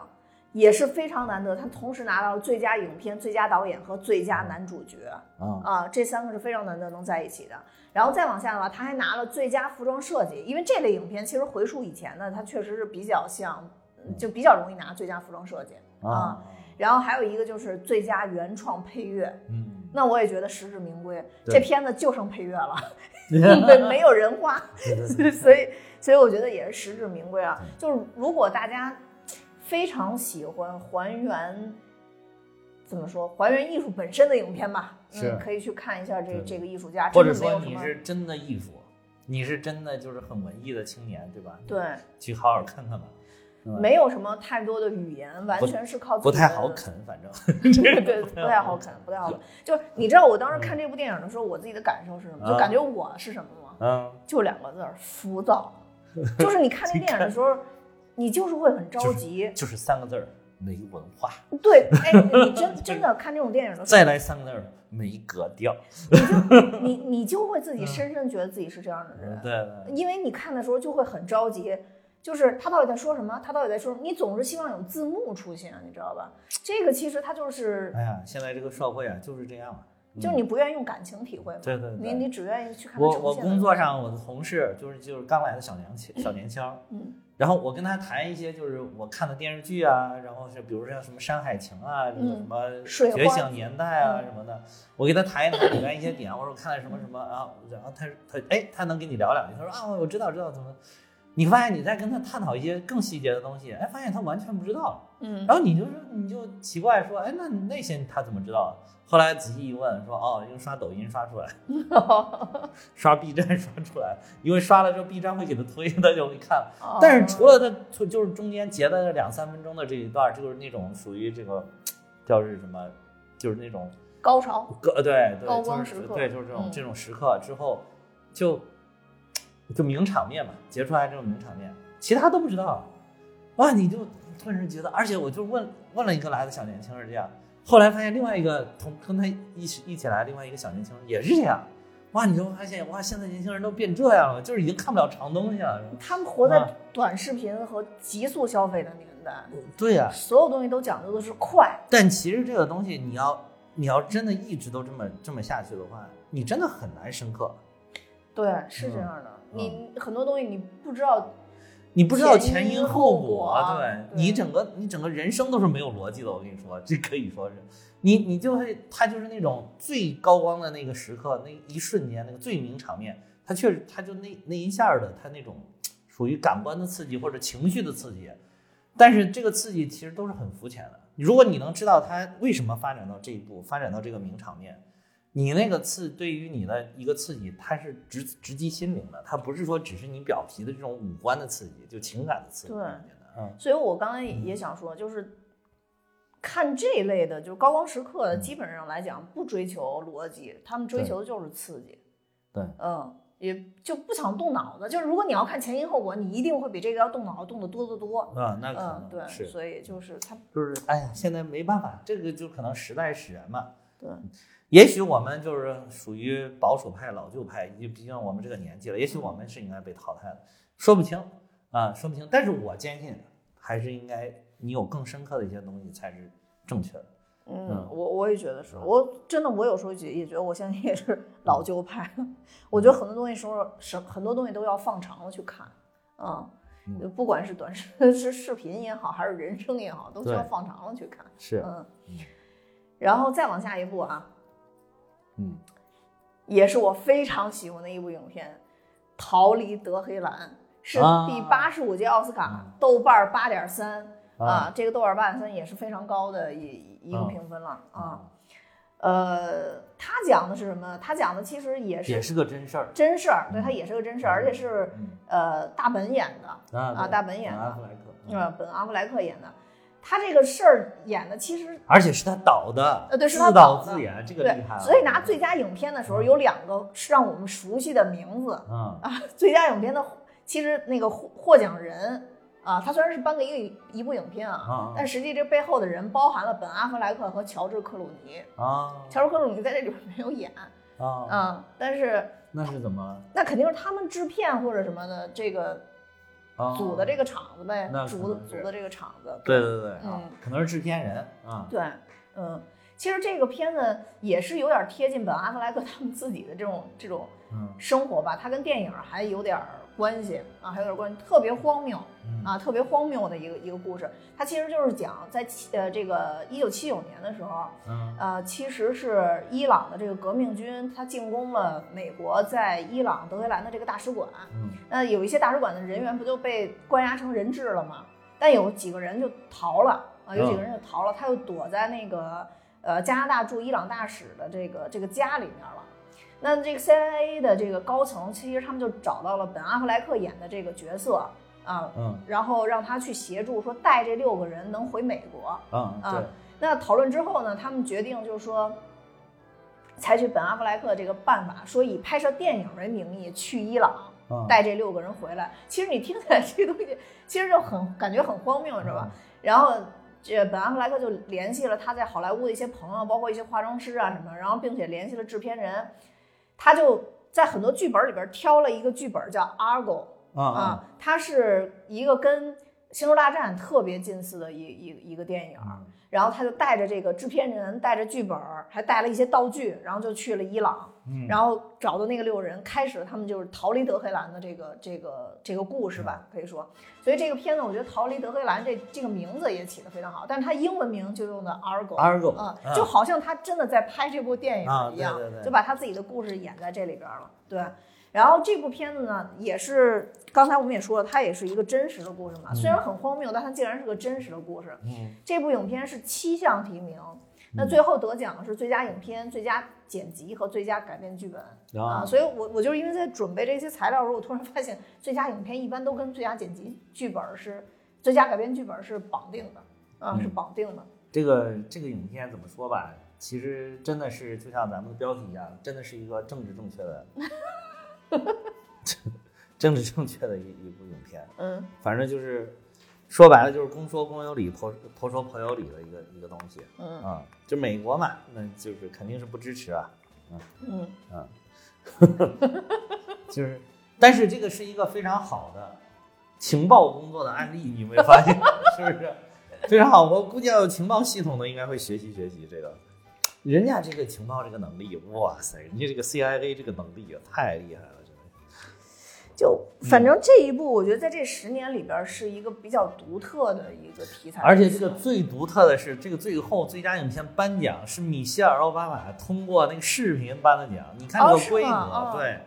也是非常难得，他同时拿到了最佳影片、最佳导演和最佳男主角。啊啊，这三个是非常难得能在一起的。然后再往下的话，他还拿了最佳服装设计，因为这类影片其实回溯以前呢，它确实是比较像，嗯就比较容易拿最佳服装设计。啊，然后还有一个就是最佳原创配乐，嗯，那我也觉得实至名归。这片子就剩配乐了，对，没有人画，对对对 所以所以我觉得也是实至名归啊。就是如果大家非常喜欢还原。怎么说？还原艺术本身的影片吧，是嗯，可以去看一下这这个艺术家，或者说你是真的艺术，你是真的就是很文艺的青年，对吧？对，去好好看看吧。嗯没有什么太多的语言，完全是靠自不己的太好啃，反正对 对，不太好啃，不太好啃。就是你知道我当时看这部电影的时候，我自己的感受是什么？就啊感觉我是什么吗？嗯，就两个字儿：浮躁。就是你看那电影的时候，你就是会很着急。就是三个字儿，没文化。对，哎，你真真 的看这种电影的时候再来三个字儿，没格调。你就，你你就会自己深深觉得自己是这样的人，对对，因为你看的时候就会很着急。就是他到底在说什么？他到底在说什么？你总是希望有字幕出现，你知道吧？这个其实他就是，哎呀，现在这个社会啊就是这样啊。就是你不愿意用感情体会嘛。对对对。你你只愿意去看我我工作上我的同事就是就是刚来的小年轻小年轻儿，嗯，然后我跟他谈一些就是我看的电视剧啊，然后是比如像什么《山海情》啊，什么嗯什么《觉醒年代》啊嗯什么的，我给他谈一谈里面一些点，我说我看了什么什么啊，然后他他哎他能跟你聊两句，他说啊我知道知道怎么，你发现你在跟他探讨一些更细节的东西，哎发现他完全不知道，嗯，然后你就说你就奇怪说，哎那那些他怎么知道？后来仔细一问，说哦，因为刷抖音刷出来，刷 B 站刷出来，因为刷了之后 B 站会给他推，他就会看。哦但是除了他就是中间截的两三分钟的这一段，就是那种属于这个叫是什么，就是那种高潮，高呃对对，高就是光时刻对，就是这种、嗯这种时刻之后，就就名场面嘛，截出来这种名场面，其他都不知道，哇，你就顿时觉得，而且我就问问了一个来的小年轻是这样，后来发现另外一个同跟他一起一起来另外一个小年轻也是这样，哇，你就会发现哇，现在年轻人都变这样了，就是已经看不了长东西了，他们活啊在短视频和急速消费的年代，对呀、所有东西都讲究的是快。但其实这个东西，你要你要真的一直都这么这么下去的话，你真的很难深刻。对，是这样的。你很多东西你不知道，你不知道前因后后果啊对对你整个你整个人生都是没有逻辑的。我跟你说，这可以说是你你就会他就是那种最高光的那个时刻，那一瞬间那个最名场面，他确实他就那那一下的他那种属于感官的刺激或者情绪的刺激，但是这个刺激其实都是很肤浅的。如果你能知道他为什么发展到这一步，发展到这个名场面。你那个刺对于你的一个刺激，它是直直击心灵的，它不是说只是你表皮的这种五官的刺激，就情感的刺激。对嗯，所以我刚才也想说，就是看这一类的，就是高光时刻，基本上来讲不追求逻辑，他们追求的就是刺激。对，嗯，也就不想动脑子。就是如果你要看前因后果，你一定会比这个要动脑子动得多得多。啊，那可嗯，对，是，所以就是他，就是哎呀，现在没办法，这个就可能时代使然嘛。对，也许我们就是属于保守派、老旧派，毕竟我们这个年纪了，也许我们是应该被淘汰的，说不清啊，说不清。但是我坚信，还是应该你有更深刻的一些东西才是正确的。嗯嗯，我我也觉得是，嗯我真的我有时候也也觉得，我现在也是老旧派。我觉得很多东西时候，什很多东西都要放长了去看，啊、嗯就不管是短视 是视频也好，还是人生也好，都需要放长了去看。是，嗯嗯，然后再往下一步啊，嗯，也是我非常喜欢的一部影片，《逃离德黑兰》，是啊。第八十五届奥斯卡嗯。豆瓣八点三啊。啊，这个豆瓣八点三也是非常高的一一个啊评分了啊。呃，他讲的是什么？他讲的其实也是也是个真事儿。真事儿，对他也是个真事儿，而且是嗯。呃大本演的，啊啊大本演的阿弗莱克，嗯。呃本阿弗莱克演的。他这个事儿演的其实而且是他导的，呃对是他导自演，这个厉害了。，所以拿最佳影片的时候有两个是让我们熟悉的名字嗯啊。最佳影片的其实那个获获奖人啊，他虽然是颁给一个一部影片啊，啊但实际这背后的人包含了本阿弗莱克和乔治克鲁尼。啊乔治克鲁尼在这里边没有演啊，嗯，但是那是怎么那肯定是他们制片或者什么的这个啊组的这个场子呗那，组的组的这个场子。对对对啊嗯，可能是制片人啊，对，嗯，其实这个片子也是有点贴近本阿弗莱克他们自己的这种这种嗯生活吧，它跟电影还有点儿关系啊，还有点关系，特别荒谬嗯啊，特别荒谬的一个一个故事。它其实就是讲在七呃这个一九七九年的时候，嗯呃，其实是伊朗的这个革命军，他进攻了美国在伊朗德黑兰的这个大使馆。嗯那有一些大使馆的人员不就被关押成人质了吗？但有几个人就逃了啊，有几个人就逃了，他又躲在那个呃加拿大驻伊朗大使的这个这个家里面了。那这个 CIA 的这个高层，其实他们就找到了本阿弗莱克演的这个角色啊，嗯然后让他去协助，说带这六个人能回美国。嗯啊，那讨论之后呢，他们决定就是说，采取本阿弗莱克这个办法，说以拍摄电影为名义去伊朗，嗯带这六个人回来。其实你听起来 这个东西，其实就很感觉很荒谬，你知道吧？嗯然后这本阿弗莱克就联系了他在好莱坞的一些朋友，包括一些化妆师啊什么，然后并且联系了制片人，他就在很多剧本里边挑了一个剧本叫《Argo》啊啊。啊，它是一个跟《星球大战》特别近似的一一一个电影。嗯。然后他就带着这个制片人，带着剧本，还带了一些道具，然后就去了伊朗，嗯然后找到那个六人，开始了他们就是逃离德黑兰的这个这个这个故事吧，可以说。所以这个片子，我觉得“逃离德黑兰这”这个名字也起得非常好，但是它英文名就用的 Argo。Argo 啊、啊就好像他真的在拍这部电啊影一样，对对对就把他自己的故事演在这里边了。对，然后这部片子呢，也是刚才我们也说了，它也是一个真实的故事嘛，虽然很荒谬，但它竟然是个真实的故事。嗯这部影片是七项提名，那最后得奖的是最佳影片、最佳剪辑和最佳改编剧本啊。啊所以我我就是因为在准备这些材料的时候，我突然发现最佳影片一般都跟最佳剪辑剧本是最佳改编剧本是绑定的啊，嗯是绑定的。这个这个影片怎么说吧？其实真的是就像咱们的标题一样，真的是一个政治正确的，政治正确的一一部影片。嗯反正就是说白了就是公说公有理，婆婆说婆有理的一个一个东西嗯啊。就美国嘛，那就是肯定是不支持啊。嗯嗯，就是，但是这个是一个非常好的情报工作的案例，你有没有发现？是不是非常好？我估计要有情报系统的应该会学习学习这个，人家这个情报这个能力，哇塞，人家这个 CIA 这个能力也，太厉害了。就反正这一部，我觉得在这十年里边是一个比较独特的一个题材，而且这个最独特的是，这个最后最佳影片颁奖是米歇尔奥巴马通过那个视频颁的奖。你看这个规格，对，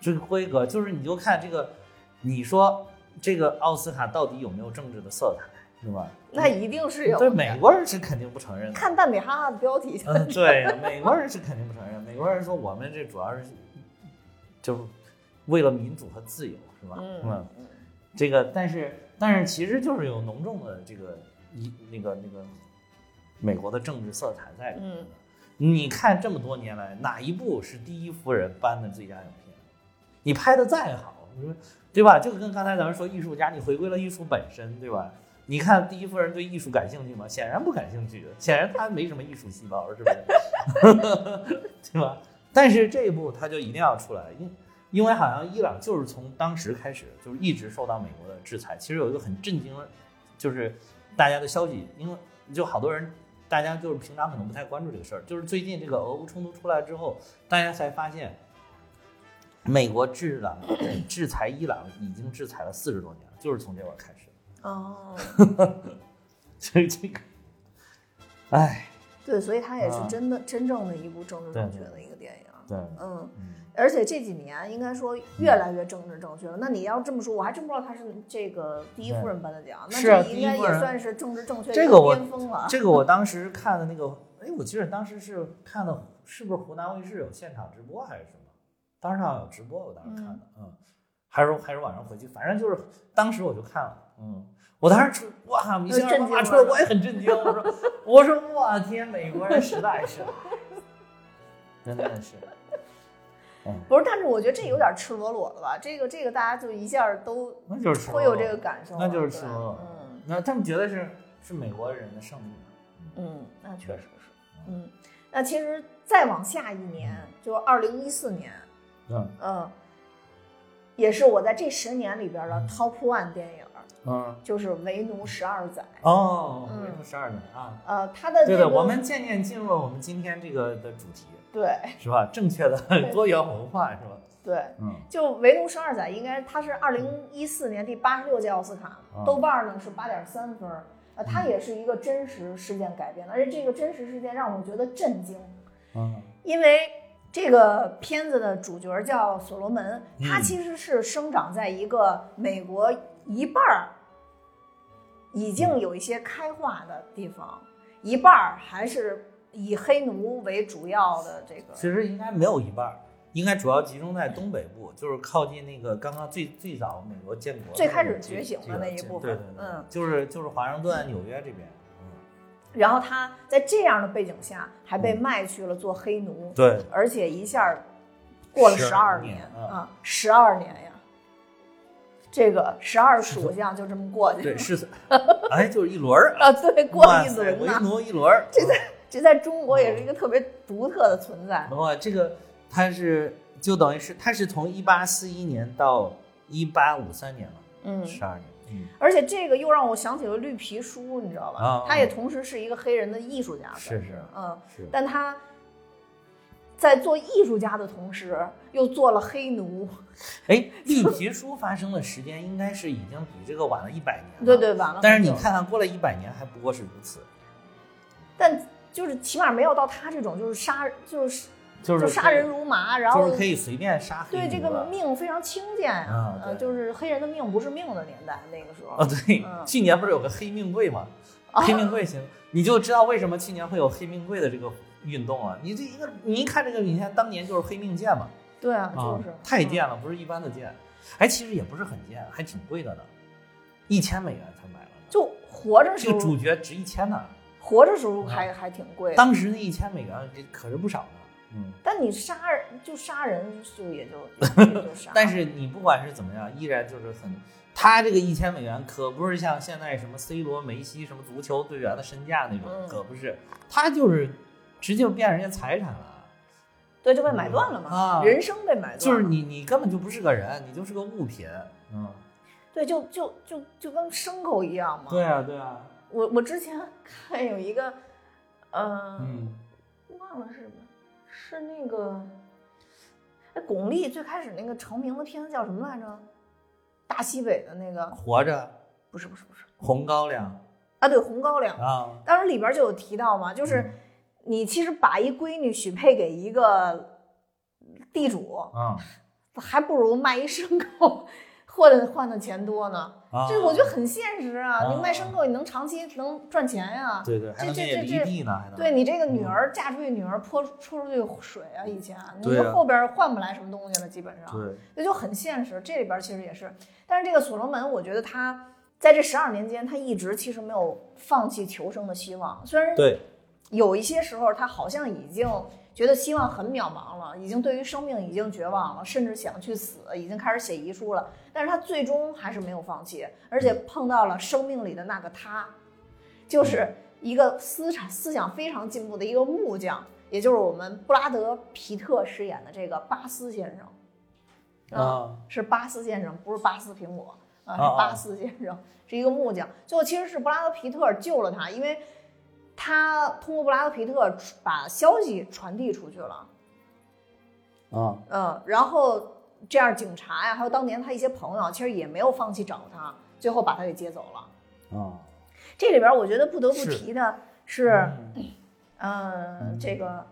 这个规格就是你就看这个，你说这个奥斯卡到底有没有政治的色彩，是吧？那一定是有对美国人是肯定不承认的。看蛋比哈哈的标题，嗯，对，美国人是肯定不承认。美国人说我们这主要是就是为了民主和自由，是吧？嗯嗯，这个但是但是其实就是有浓重的这个一那个那个美国的政治色彩在里面你看这么多年来，哪一部是第一夫人颁的最佳影片？你拍的再好，你说对吧？就跟刚才咱们说艺术家，你回归了艺术本身，对吧？你看第一夫人对艺术感兴趣吗？显然不感兴趣，显然她没什么艺术细胞，是不是？对吧？但是这一部他就一定要出来，因因为好像伊朗就是从当时开始就是一直受到美国的制裁。其实有一个很震惊的，就是大家的消息，因为就好多人，大家就是平常可能不太关注这个事儿，就是最近这个俄乌冲突出来之后，大家才发现，美国制了 制裁伊朗已经制裁了四十多年了，就是从这会儿开始。哦，所以这个，哎，对，所以它也是啊真的真正的一部政治正确的一个电影。对，嗯，嗯，而且这几年应该说越来越政治正确了。那你要这么说，我还真不知道他是这个第一夫人颁的奖，那这应该也算是政治正确的这个巅峰了。这个我当时看的那个，哎，我记得当时是看的，是不是湖南卫视有现场直播还是什么？当时好像有直播，我当时看的，嗯，还是还是晚上回去，反正就是当时我就看了，嗯，我当时出哇，米歇尔震惊了爸爸出来，我也很震惊，我说我说我天，美国人实在是，真的是，嗯，不是，但是我觉得这有点赤裸裸的吧？这个这个大家就一下都那就是会有这个感受，那就是赤裸裸嗯。那他们觉得是是美国人的胜利嘛，嗯，那确实是，嗯，那其实再往下一年，就二零一四年，嗯。嗯，也是我在这十年里边的 top one 电影，嗯，就是《为奴十二载》。哦，嗯为奴十二载啊？呃，他的对的，我们渐渐进入了我们今天这个的主题，对。是吧？正确的多元文化是吧？对，嗯，就《唯独十二仔》应该它是二零一四年第八十六届奥斯卡，啊豆瓣呢是八点三分儿。呃，它也是一个真实事件改编的，而且这个真实事件让我觉得震惊，嗯。因为这个片子的主角叫所罗门，嗯。他其实是生长在一个美国一半儿已经有一些开化的地方，一半儿还是以黑奴为主要的这个。其实应该没有一半儿，应该主要集中在东北部，就是靠近那个刚刚最最早美国建国最开始觉醒的那一部分对对对，嗯就是就是华盛顿、纽约这边，嗯，然后他在这样的背景下，还被嗯卖去了做黑奴，对，而且一下过了十12二年嗯啊，十二年呀，这个十二属相就这么过去对了是，哎，就是一轮儿，啊，对，过一轮呐，为奴一轮儿，这在这在中国也是一个特别独特的存在。哇，这个它是就等于是它是从一八四一年到一八五三年了，嗯，十二年，嗯，而且这个又让我想起了绿皮书，你知道吧啊？他也同时是一个黑人的艺术家，是是嗯，是，但他在做艺术家的同时，又做了黑奴，哎，绿皮书发生的时间应该是已经比这个晚了一百年了，对。对，晚了。但是你，看看，过了一百年还不过是如此，但就是起码没有到他这种，就是杀，就是就是杀人如麻，然后就是可以随便杀黑对这个命非常轻贱啊就是黑人的命不是命的年代，那个时候。哦，对，嗯去年不是有个黑命贵吗？啊黑命贵行，你就知道为什么去年会有黑命贵的这个运动啊！你这一个，你一看这个，你看当年就是黑命贱嘛，对啊，啊就是、太贱了，不是一般的贱，哎，其实也不是很贱，还挺贵的呢，一千美元才买了，就活着时这个，主角值一千呢，活着时候还、还挺贵的。当时那一千美元这可是不少呢，嗯。但你杀人就杀人，就也就 也就杀。但是你不管是怎么样，依然就是很，他这个一千美元可不是像现在什么 C 罗、梅西什么足球队员的身价那种，嗯可不是，他就是直接变人家财产了。对，就被买断了嘛，啊人生被买断了，就是你，你根本就不是个人，你就是个物品。嗯，对，就就就就跟牲口一样嘛。对啊，对啊，我我之前看有一个，呃，嗯，忘了是是那个，哎，巩俐最开始那个成名的片子叫什么来着？大西北的那个，活着，不是不是不是红高粱啊，对，红高粱。啊，当时里边就有提到嘛，就是你其实把一闺女许配给一个地主，嗯还不如卖一牲口换的换的钱多呢。啊，这我觉得很现实啊！啊你卖牲口，你能长期能赚钱呀、对对，还能这这这离对你这个女儿嫁出去，女儿泼泼出去水啊！以前你后边换不来什么东西了，基本上，对，这就很现实。这里边其实也是，但是这个所罗门，我觉得他在这十二年间，他一直其实没有放弃求生的希望。虽然对，有一些时候他好像已经觉得希望很渺茫了，已经对于生命已经绝望了，甚至想去死，已经开始写遗书了。但是他最终还是没有放弃，而且碰到了生命里的那个他，就是一个思想思想非常进步的一个木匠，也就是我们布拉德皮特饰演的这个巴斯先生。啊，是巴斯先生，不是巴斯苹果啊，啊是巴斯先生，是一个木匠。最后其实是布拉德皮特救了他，因为他通过布拉德皮特把消息传递出去了，啊，嗯，然后这样警察呀，还有当年他一些朋友，其实也没有放弃找他，最后把他给接走了。啊，这里边我觉得不得不提的是，嗯嗯，这个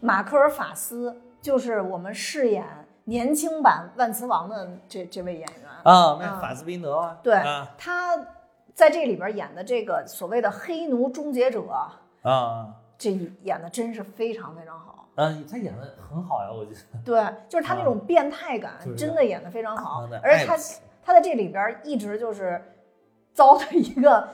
马克尔法斯，就是我们饰演年轻版万磁王的这这位演员。啊，那嗯法斯宾德啊，对啊他在这里边演的这个所谓的黑奴终结者，啊，这演的真是非常非常好。嗯，他演的很好呀，我觉得，对，就是他那种变态感，真的演的非常好。而且他爱他在这里边一直就是糟蹋一个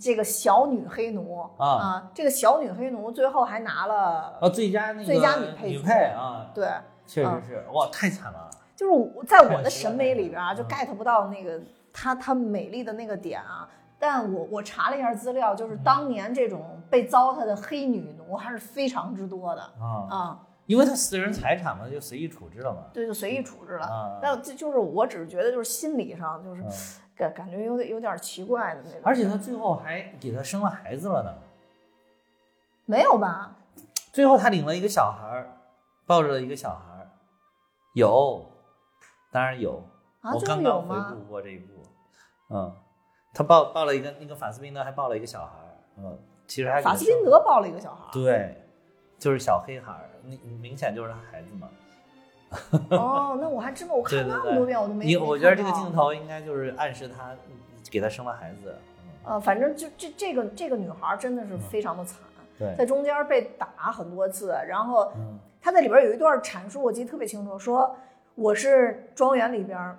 这个小女黑奴啊这个小女黑奴最后还拿了，啊，最佳那个最佳女配女配啊，对，确实是，哇，太惨了，就是我在我的审美里边啊，就嗯 get 不到那个她她美丽的那个点啊。但我我查了一下资料，嗯就是当年这种被糟蹋的黑女奴还是非常之多的啊，啊，因为她私人财产嘛，就随意处置了嘛，对，就随意处置了。啊，但这就是我只是觉得就是心理上就是嗯感感觉有点有点奇怪的那种。而且他最后还给他生了孩子了呢，没有吧？最后他领了一个小孩儿，抱着了一个小孩儿，有，当然有，啊，我刚刚回顾？过这一部，嗯，他抱抱了一个那个法斯宾德还抱了一个小孩儿，嗯，其实还法斯宾德抱了一个小孩儿。对，就是小黑孩儿，那明显就是他孩子嘛。哦，那我还真的我 看那么多遍我都没。你我觉得这个镜头应该就是暗示他给他生了孩子，嗯，呃，反正就这这个这个女孩儿真的是非常的惨，对，在中间被打很多次，然后嗯她在里边有一段阐述，我记得特别清楚，说我是庄园里边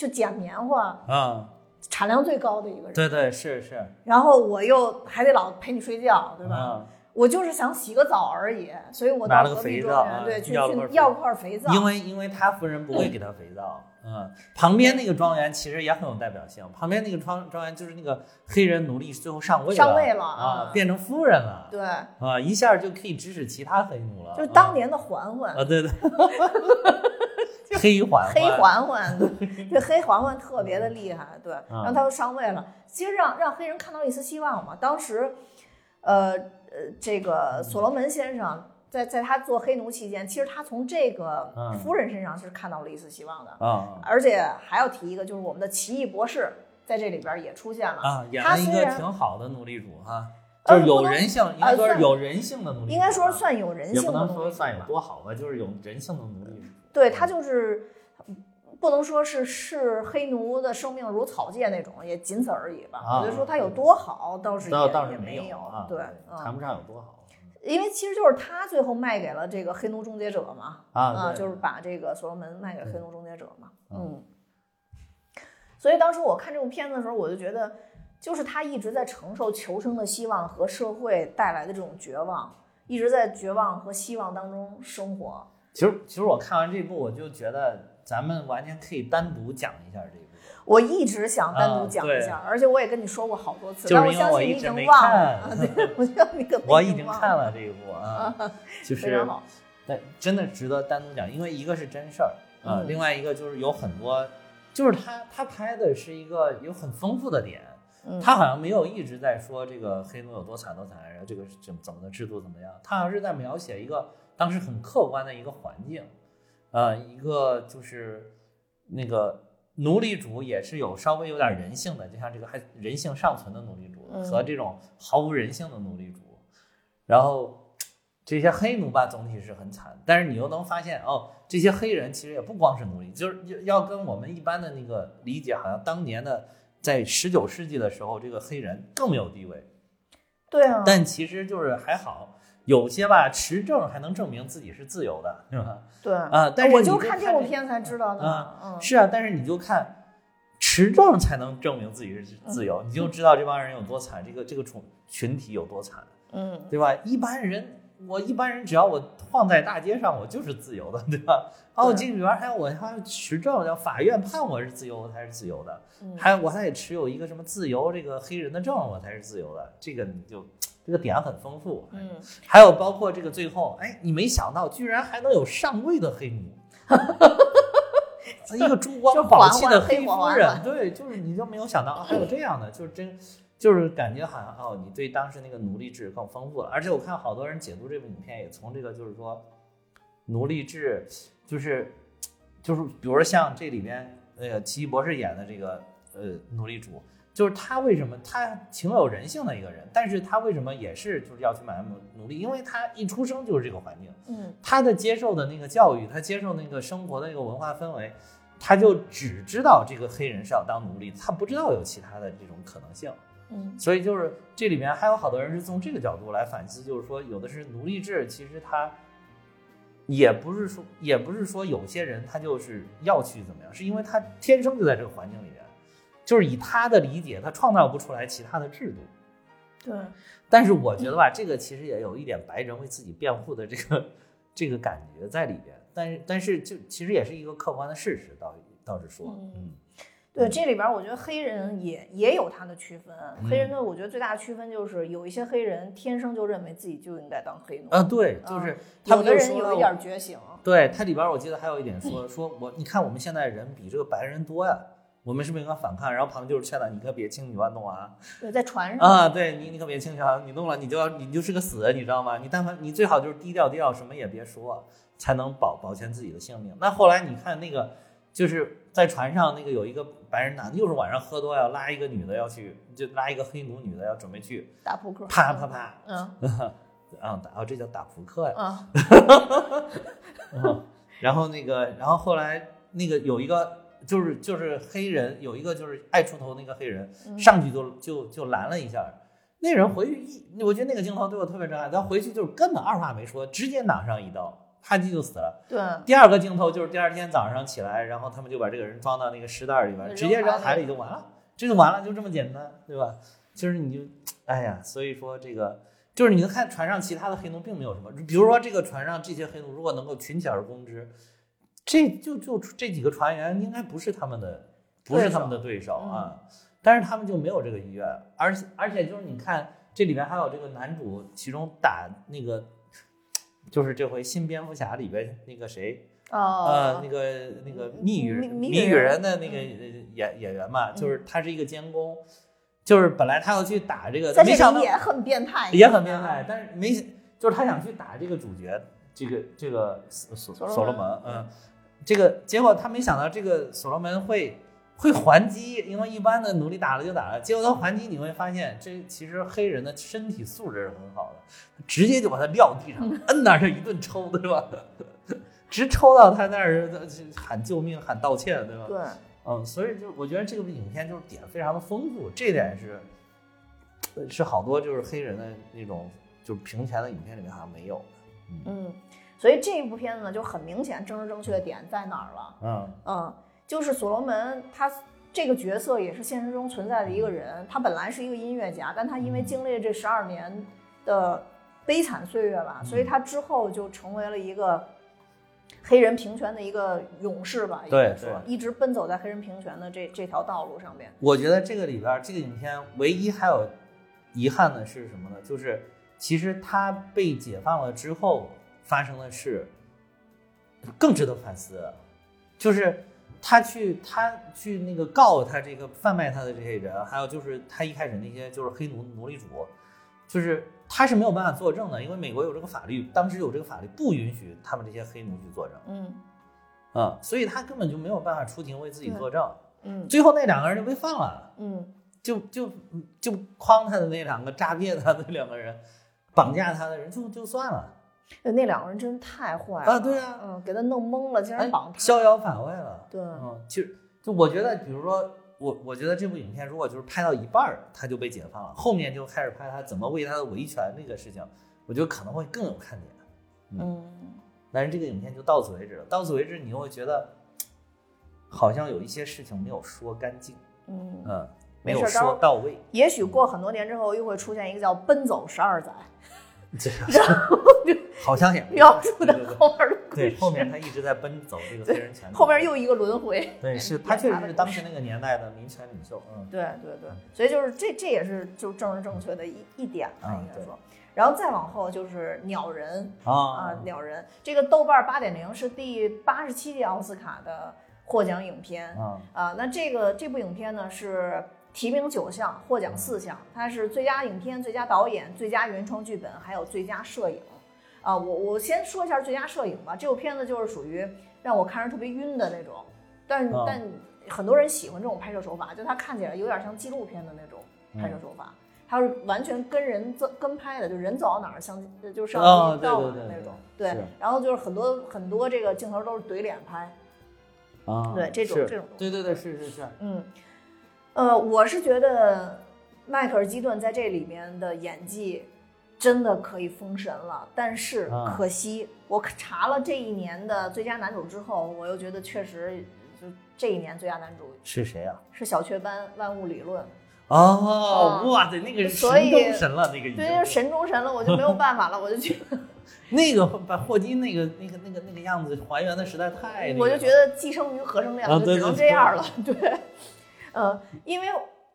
就捡棉花啊，产量最高的一个人，对对是是，然后我又还得老陪你睡觉，对吧？啊，我就是想洗个澡而已，所以我到拿了个肥皂对去要块肥去要块肥皂，因为因为他夫人不会给他肥皂，嗯，旁边那个庄园其实也很有代表性，旁边那个庄庄园就是那个黑人奴隶最后上位了上位了啊啊，变成夫人了，对，啊，一下就可以指使其他黑奴了，就是当年的嬛嬛，啊，对对，黑环黑环环，对 黑环环特别的厉害，对，嗯。然后他又上位了，其实让让黑人看到了一丝希望嘛。当时，呃呃，这个所罗门先生在在他做黑奴期间，其实他从这个嗯。夫人身上是看到了一丝希望的，啊。而且还要提一个，就是我们的奇异博士在这里边也出现了，啊，演了一个挺好的奴隶主哈，呃就是有人性，应该说是有人性的奴隶应该说算有人也不性的奴隶主能说算有多好吧，就是有人性的奴隶主。对他就是不能说是视黑奴的生命如草芥那种，也仅此而已吧。啊我就说他有多好，倒是倒也也倒是没有啊，对，谈嗯，不上有多好因为其实就是他最后卖给了这个黑奴终结者嘛，啊，对就是把这个所罗门卖给黑奴终结者嘛，嗯嗯。所以当时我看这部片子的时候，我就觉得，就是他一直在承受求生的希望和社会带来的这种绝望，一直在绝望和希望当中生活。其实其实我看完这部，我就觉得咱们完全可以单独讲一下这部。我一直想单独讲一下，而且我也跟你说过好多次，就是因为但我一直没信你已经忘了。看啊对，我相信你可能我已经看了这一部啊，就是非常好。但真的值得单独讲，因为一个是真事儿啊，嗯另外一个就是有很多，就是他他拍的是一个有很丰富的点，嗯。他好像没有一直在说这个黑奴有多惨多惨，然后这个是怎么怎么的制度怎么样，他好像是在描写一个当时很客观的一个环境，呃，一个就是那个奴隶主也是有稍微有点人性的，就像这个还人性尚存的奴隶主嗯。和这种毫无人性的奴隶主，然后这些黑奴吧总体是很惨，但是你又能发现哦，这些黑人其实也不光是奴隶，就是要跟我们一般的那个理解，好像当年的在十九世纪的时候，这个黑人更没有地位，对啊，但其实就是还好。有些吧，持证还能证明自己是自由的，是吧？对啊但是你我就就看这看这部片才知道的。啊嗯，是啊，但是你就看持证才能证明自己是自由，你就知道这帮人有多惨，这个这个群群体有多惨，嗯，对吧？一般人，我一般人只要我晃在大街上，我就是自由的，对吧？啊，我对这里边还有我还要持证，要法院判我是自由，我才是自由的，嗯还有我还得持有一个什么自由这个黑人的证，我才是自由的。这个你就这个点很丰富，嗯，还有包括这个最后，哎，你没想到居然还能有上位的黑奴，一个珠光就宝气的黑黑夫人，对，就是你就没有想到啊还有这样的，就是真就是感觉好像哦，你对当时那个奴隶制更丰富了。而且我看好多人解读这部影片，也从这个就是说奴隶制，就是就是比如说像这里边那个奇异博士演的这个呃奴隶主。就是他为什么他挺有人性的一个人，但是他为什么也是就是要去买奴奴隶？因为他一出生就是这个环境，嗯他的接受的那个教育，他接受那个生活的那个文化氛围，他就只知道这个黑人是要当奴隶，他不知道有其他的这种可能性。嗯所以就是这里面还有好多人是从这个角度来反思，就是说有的是奴隶制，其实他也不是说也不是说有些人他就是要去怎么样，是因为他天生就在这个环境里面，就是以他的理解，他创造不出来其他的制度。对，但是我觉得吧，这个其实也有一点白人为自己辩护的这个这个感觉在里边。但是但是就其实也是一个客观的事实，倒倒是说，嗯嗯对，这里边我觉得黑人也也有他的区分。嗯黑人的我觉得最大的区分就是有一些黑人天生就认为自己就应该当黑奴，啊，对，就是他有的人有一点觉醒。对它里边我记得还有一点说说我你看我们现在人比这个白人多呀，我们是不是应该反抗？然后旁边就是劝他，你可别轻举妄动啊对，在船上，啊！对你你可别轻举妄动，你弄了你就要你就是个死，你知道吗？你但凡你最好就是低调低调，什么也别说，才能保保全自己的性命。那后来你看那个就是在船上那个有一个白人男的，又是晚上喝多要拉一个女的要去，就拉一个黑奴女的要准备去打扑克，啪啪啪，嗯。啊打哦这叫打扑克呀。嗯。嗯，然后那个，然后后来那个有一个就是就是黑人，有一个就是爱出头那个黑人嗯。上去就就就拦了一下，那人回去一，我觉得那个镜头对我特别震撼，他回去就是根本二话没说，直接攮上一刀，啪叽就死了。对，第二个镜头就是第二天早上起来，然后他们就把这个人装到那个尸袋里边，直接扔海里就完了，这就完了，就这么简单，对吧？就是你就，哎呀，所以说这个就是你能看船上其他的黑奴并没有什么，比如说这个船上这些黑奴如果能够群起而攻之，这就就这几个船员应该不是他们的，不是他们的对手啊，但是他们就没有这个意愿，而且而且就是你看这里面还有这个男主，其中打那个。就是这回新蝙蝠侠里边那个谁，呃，哦那，个那个谜语谜语语人人的那个呃演演员嘛，就是他是一个监工，就是本来他要去打这个，在没想到也很变态，也很变态，但是没就是他想去打这个主角，这个这个所所罗门，嗯，这个结果他没想到这个所罗门会会还击，因为一般的奴隶打了就打了，结果他还击，你会发现这其实黑人的身体素质是很好的，直接就把他撂地上，摁那儿就一顿抽，对吧？直抽到他那儿喊救命、喊道歉，对吧？对，嗯，所以就我觉得这部影片就是点非常的丰富，这点是呃是好多就是黑人的那种就是平权的影片里面好像没有的。嗯，所以这一部片子呢，就很明显政治正确的点在哪儿了？嗯嗯，就是所罗门他这个角色也是现实中存在的一个人，他本来是一个音乐家，但他因为经历了这十二年的悲惨岁月吧，所以他之后就成为了一个黑人平权的一个勇士吧，应对该说一直奔走在黑人平权的这这条道路上面。我觉得这个里边这个影片唯一还有遗憾的是什么呢？就是其实他被解放了之后发生的事更值得反思，就是他去他去那个告他这个贩卖他的这些人，还有就是他一开始那些就是黑奴奴隶主，就是他是没有办法作证的，因为美国有这个法律，当时有这个法律不允许他们这些黑奴去作证，嗯嗯，所以他根本就没有办法出庭为自己作证。嗯最后那两个人就被放了。嗯就就就诓他的那两个诈骗他的两个人，绑架他的人就就算了，呃那两个人真太坏了啊对啊嗯，给他弄懵了，竟然哎绑他。逍遥法外了。对，嗯，其实就我觉得，比如说我我觉得这部影片如果就是拍到一半儿他就被解放了，后面就开始拍他怎么为他的维权这个事情，我觉得可能会更有看点。嗯但是这个影片就到此为止了，到此为止你又会觉得好像有一些事情没有说干净，嗯，嗯，没有说到位。也许过很多年之后，又会出现一个叫“奔走十二载 这 好像也”描述的后面的故对，后面他一直在奔走这个黑人权利，后面又一个轮回。对，是他确实的是当时那个年代的民权领袖，嗯，对对对，所以就是这这也是就政治正确的一一点吧，应该说。然后再往后就是鸟人啊。啊，，鸟人。这个豆瓣八点零是第八十七届奥斯卡的获奖影片啊，啊。那这个这部影片呢是提名九项，获奖四项，它是最佳影片、最佳导演、最佳原创剧本，还有最佳摄影。啊，我我先说一下最佳摄影吧。这部片子就是属于让我看着特别晕的那种，但、啊但很多人喜欢这种拍摄手法，就它看起来有点像纪录片的那种拍摄手法。它是完全跟人走跟拍的，就人走到哪儿相就摄哦像机到对对对哪儿那种。对对，然后就是很多很多这个镜头都是怼脸拍。啊，对这种这种对对对，是是是，嗯，呃，我是觉得迈克尔基顿在这里面的演技真的可以封神了，但是啊可惜我查了这一年的最佳男主之后，我又觉得确实就这一年最佳男主是谁啊？是小雀斑万物理论，哦，啊哇塞，那个所以神中神了，那个对，就神中神了，我就没有办法了，我就觉得 那个把霍金那个那个那个那个样子还原的实在太那个，我就觉得寄生于何生亮，啊就只能这样了。对，呃，因为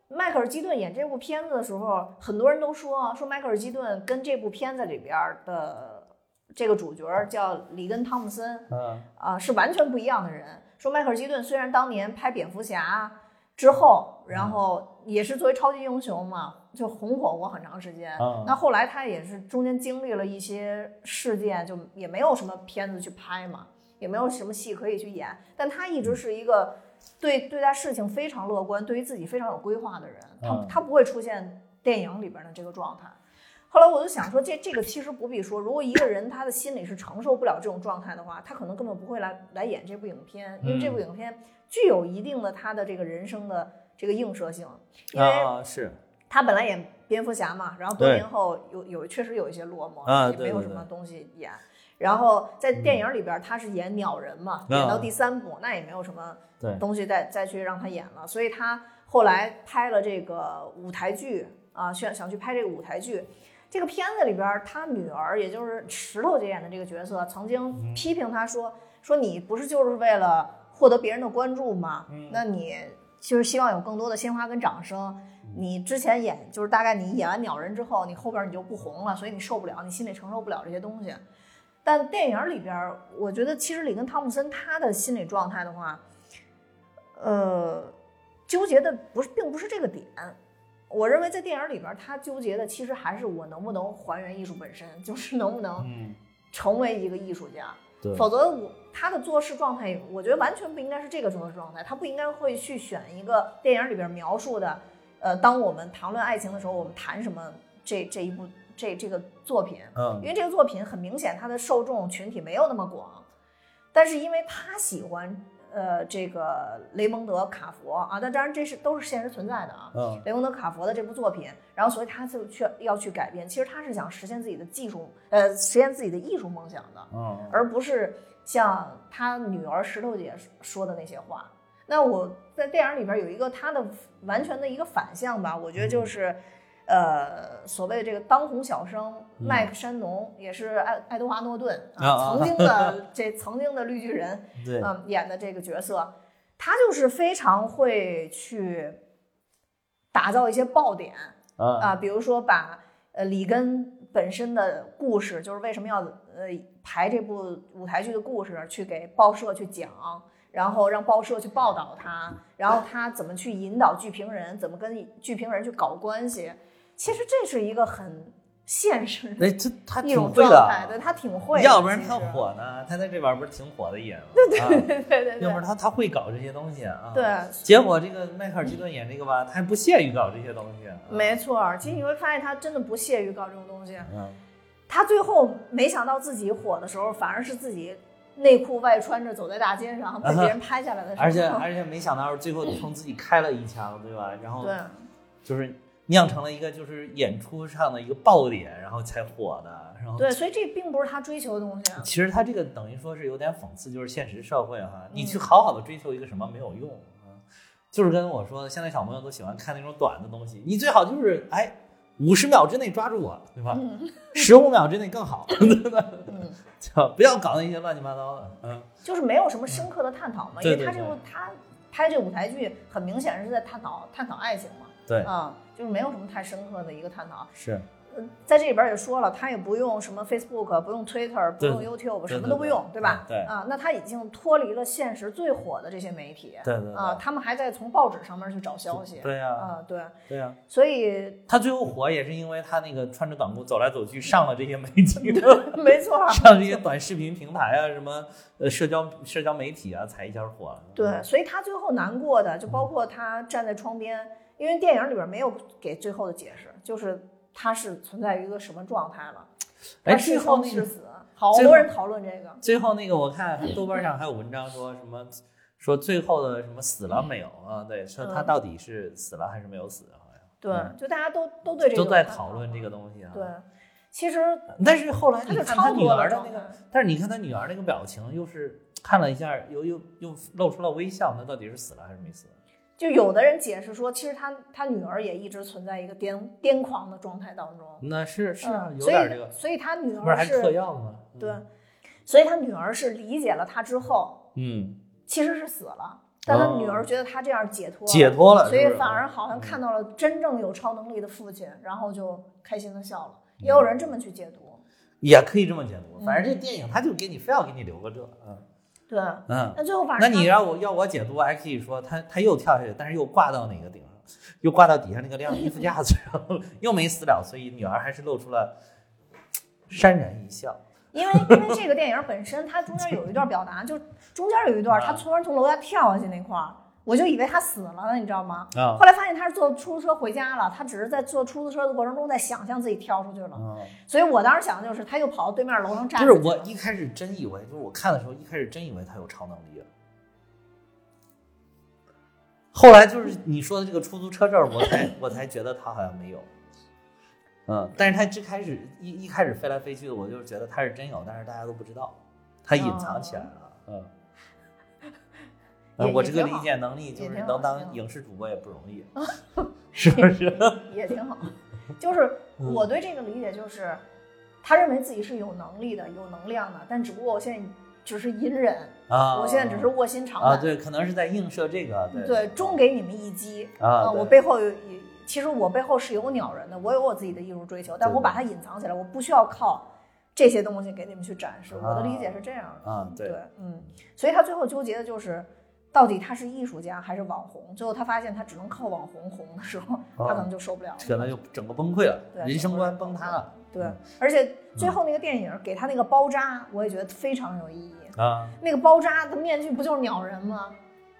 迈克尔基顿演这部片子的时候，很多人都说说迈克尔基顿跟这部片子里边的这个主角叫里根汤姆森嗯啊、是完全不一样的人。说迈克尔基顿虽然当年拍蝙蝠侠之后，然后也是作为超级英雄嘛，就红火过很长时间。嗯那后来他也是中间经历了一些事件，就也没有什么片子去拍嘛，也没有什么戏可以去演。但他一直是一个对对待事情非常乐观，对于自己非常有规划的人。他嗯他不会出现电影里边的这个状态。后来我就想说，这这个其实不必说，如果一个人他的心里是承受不了这种状态的话，他可能根本不会来来演这部影片，因为这部影片具有一定的他的这个人生的这个映射性，因为啊是他本来演蝙蝠侠嘛，然后多年后有有确实有一些落寞，啊也没有什么东西演。然后在电影里边他是演鸟人嘛，啊演到第三部那也没有什么东西再再去让他演了，所以他后来拍了这个舞台剧啊，想想去拍这个舞台剧。这个片子里边，他女儿也就是石头姐演的这个角色，曾经批评他说：“说你不是就是为了获得别人的关注吗？那你就是希望有更多的鲜花跟掌声。你之前演就是大概你演完鸟人之后，你后边你就不红了，所以你受不了，你心里承受不了这些东西。但电影里边，我觉得其实里根汤姆森他的心理状态的话，呃，纠结的不是并不是这个点。我认为在电影里边，他纠结的其实还是我能不能还原艺术本身，就是能不能嗯成为一个艺术家。对否则我他的做事状态，我觉得完全不应该是这个做事状态，他不应该会去选一个电影里边描述的，呃，当我们谈论爱情的时候，我们谈什么这这一部这这个作品，嗯因为这个作品很明显它的受众群体没有那么广，但是因为他喜欢呃这个雷蒙德·卡佛啊，那当然这是都是现实存在的啊，嗯雷蒙德·卡佛的这部作品，然后所以他就去要去改编，其实他是想实现自己的技术，呃，实现自己的艺术梦想的。嗯而不是像他女儿石头姐说的那些话。那我在电影里边有一个他的完全的一个反向吧，我觉得就是，呃所谓的这个当红小生嗯。麦克山农，也是爱爱德华诺顿啊啊 曾经的这曾经的绿巨人，对，嗯，演的这个角色，他就是非常会去打造一些爆点啊。啊，比如说把呃里根本身的故事，就是为什么要呃排这部舞台剧的故事，去给报社去讲，然后让报社去报道他，然后他怎么去引导剧评人，怎么跟剧评人去搞关系。其实这是一个很现实的哎，这他一挺会种状态，的，对他挺会的，要不然他其实火呢，他在这边不是挺火的演吗？对，对对对对要不然他他会搞这些东西啊。对，结果这个迈克尔基顿演这个吧，他还不屑于搞这些东西。啊没错儿。其实你会发现他真的不屑于搞这种东西。嗯，他最后没想到自己火的时候，反而是自己内裤外穿着走在大街上被别人拍下来的时候。而且而且没想到最后冲自己开了一枪，对吧？然后对就是酿成了一个就是演出上的一个爆点，然后才火的。然后对，所以这并不是他追求的东西啊。其实他这个等于说是有点讽刺，就是现实社会哈，你嗯去好好的追求一个什么没有用啊，就是跟我说的，现在小朋友都喜欢看那种短的东西，你最好就是哎五十秒之内抓住我，对吧？嗯。十五秒之内更好，嗯，就不要搞那些乱七八糟的，嗯，就是没有什么深刻的探讨嘛，因对对为他这个他拍这舞台剧很明显是在探讨探讨爱情嘛，对，啊，就是没有什么太深刻的一个探讨。是，呃在这里边也说了，他也不用什么 Facebook，不用 Twitter，不用 YouTube，什么都不用，对吧？对啊，那他已经脱离了现实最火的这些媒体。对对啊，他们还在从报纸上面去找消息。对呀、啊，对，对呀、所以他最后火也是因为他那个穿着短裤走来走去，上了这些媒体，没错，上这些短视频平台啊，什么呃社交社交媒体啊，才一下火了。对，所以他最后难过的就包括他站在窗边，因为电影里边没有给最后的解释，就是他是存在于一个什么状态了。哎，最后那个生是死，好多人讨论这个。最后那个，我看豆瓣上还有文章说什么，说最后的什么死了没有啊？对，说他嗯到底是死了还是没有死，好像对嗯，就大家都都对这个都在讨论这个东西啊。对，其实但是后来你看他女儿的那个，但是你看他女儿那个表情，又是看了一下，又又又露出了微笑，那到底是死了还是没死？就有的人解释说，其实他他女儿也一直存在一个癫癫狂的状态当中。那是是所有点这个以，所以他女不是还儿是嗑药了吗？对，所以他女儿是理解了他之后，嗯，其实是死了，但他哦女儿觉得他这样解脱了解脱了，所以反而好像看到了真正有超能力的父亲，然后就开心的笑了。也有人这么去解读，也可以这么解读。反正嗯这电影他就给你非要给你留个这，嗯对。嗯。那最后反那你让我要我解读，还可以说他他又跳下去，但是又挂到哪个顶上，又挂到底下那个晾衣服架子上，又没死了，所以女儿还是露出了潸然一笑。因为因为这个电影本身，它中间有一段表达，就中间有一段他突然从楼下跳下去那块儿，我就以为他死了呢，你知道吗？啊后来发现他是坐出租车回家了，他只是在坐出租车的过程中在想象自己跳出去了，嗯，所以我当时想的就是他又跑到对面楼上站不是着去了。我一开始真以为，就是我看的时候一开始真以为他有超能力了。后来就是你说的这个出租车这儿，我才我才觉得他好像没有，嗯，但是他最开始一一开始飞来飞去的，我就觉得他是真有，但是大家都不知道，他隐藏起来了，嗯。我这个理解能力就也是能当影视主播也不容易，是不是？也挺好。就是 嗯我对这个理解就是，他认为自己是有能力的、有能量的，但只不过我现在只是隐忍，啊，我现在只是卧薪尝啊，胆。对，可能是在映射这个，对对，终给你们一击啊，呃我背后有，也其实我背后是有鸟人的，我有我自己的艺术追求，但我把它隐藏起来，我不需要靠这些东西给你们去展示。我的啊理解是这样的。啊，对对，嗯，所以他最后纠结的就是，到底他是艺术家还是网红？最后他发现他只能靠网红红的时候，他可能就受不了了。可能就整个崩溃了，对人生观崩塌了。对嗯，而且最后那个电影给他那个包扎，我也觉得非常有意义。啊，那个包扎的面具不就是鸟人吗？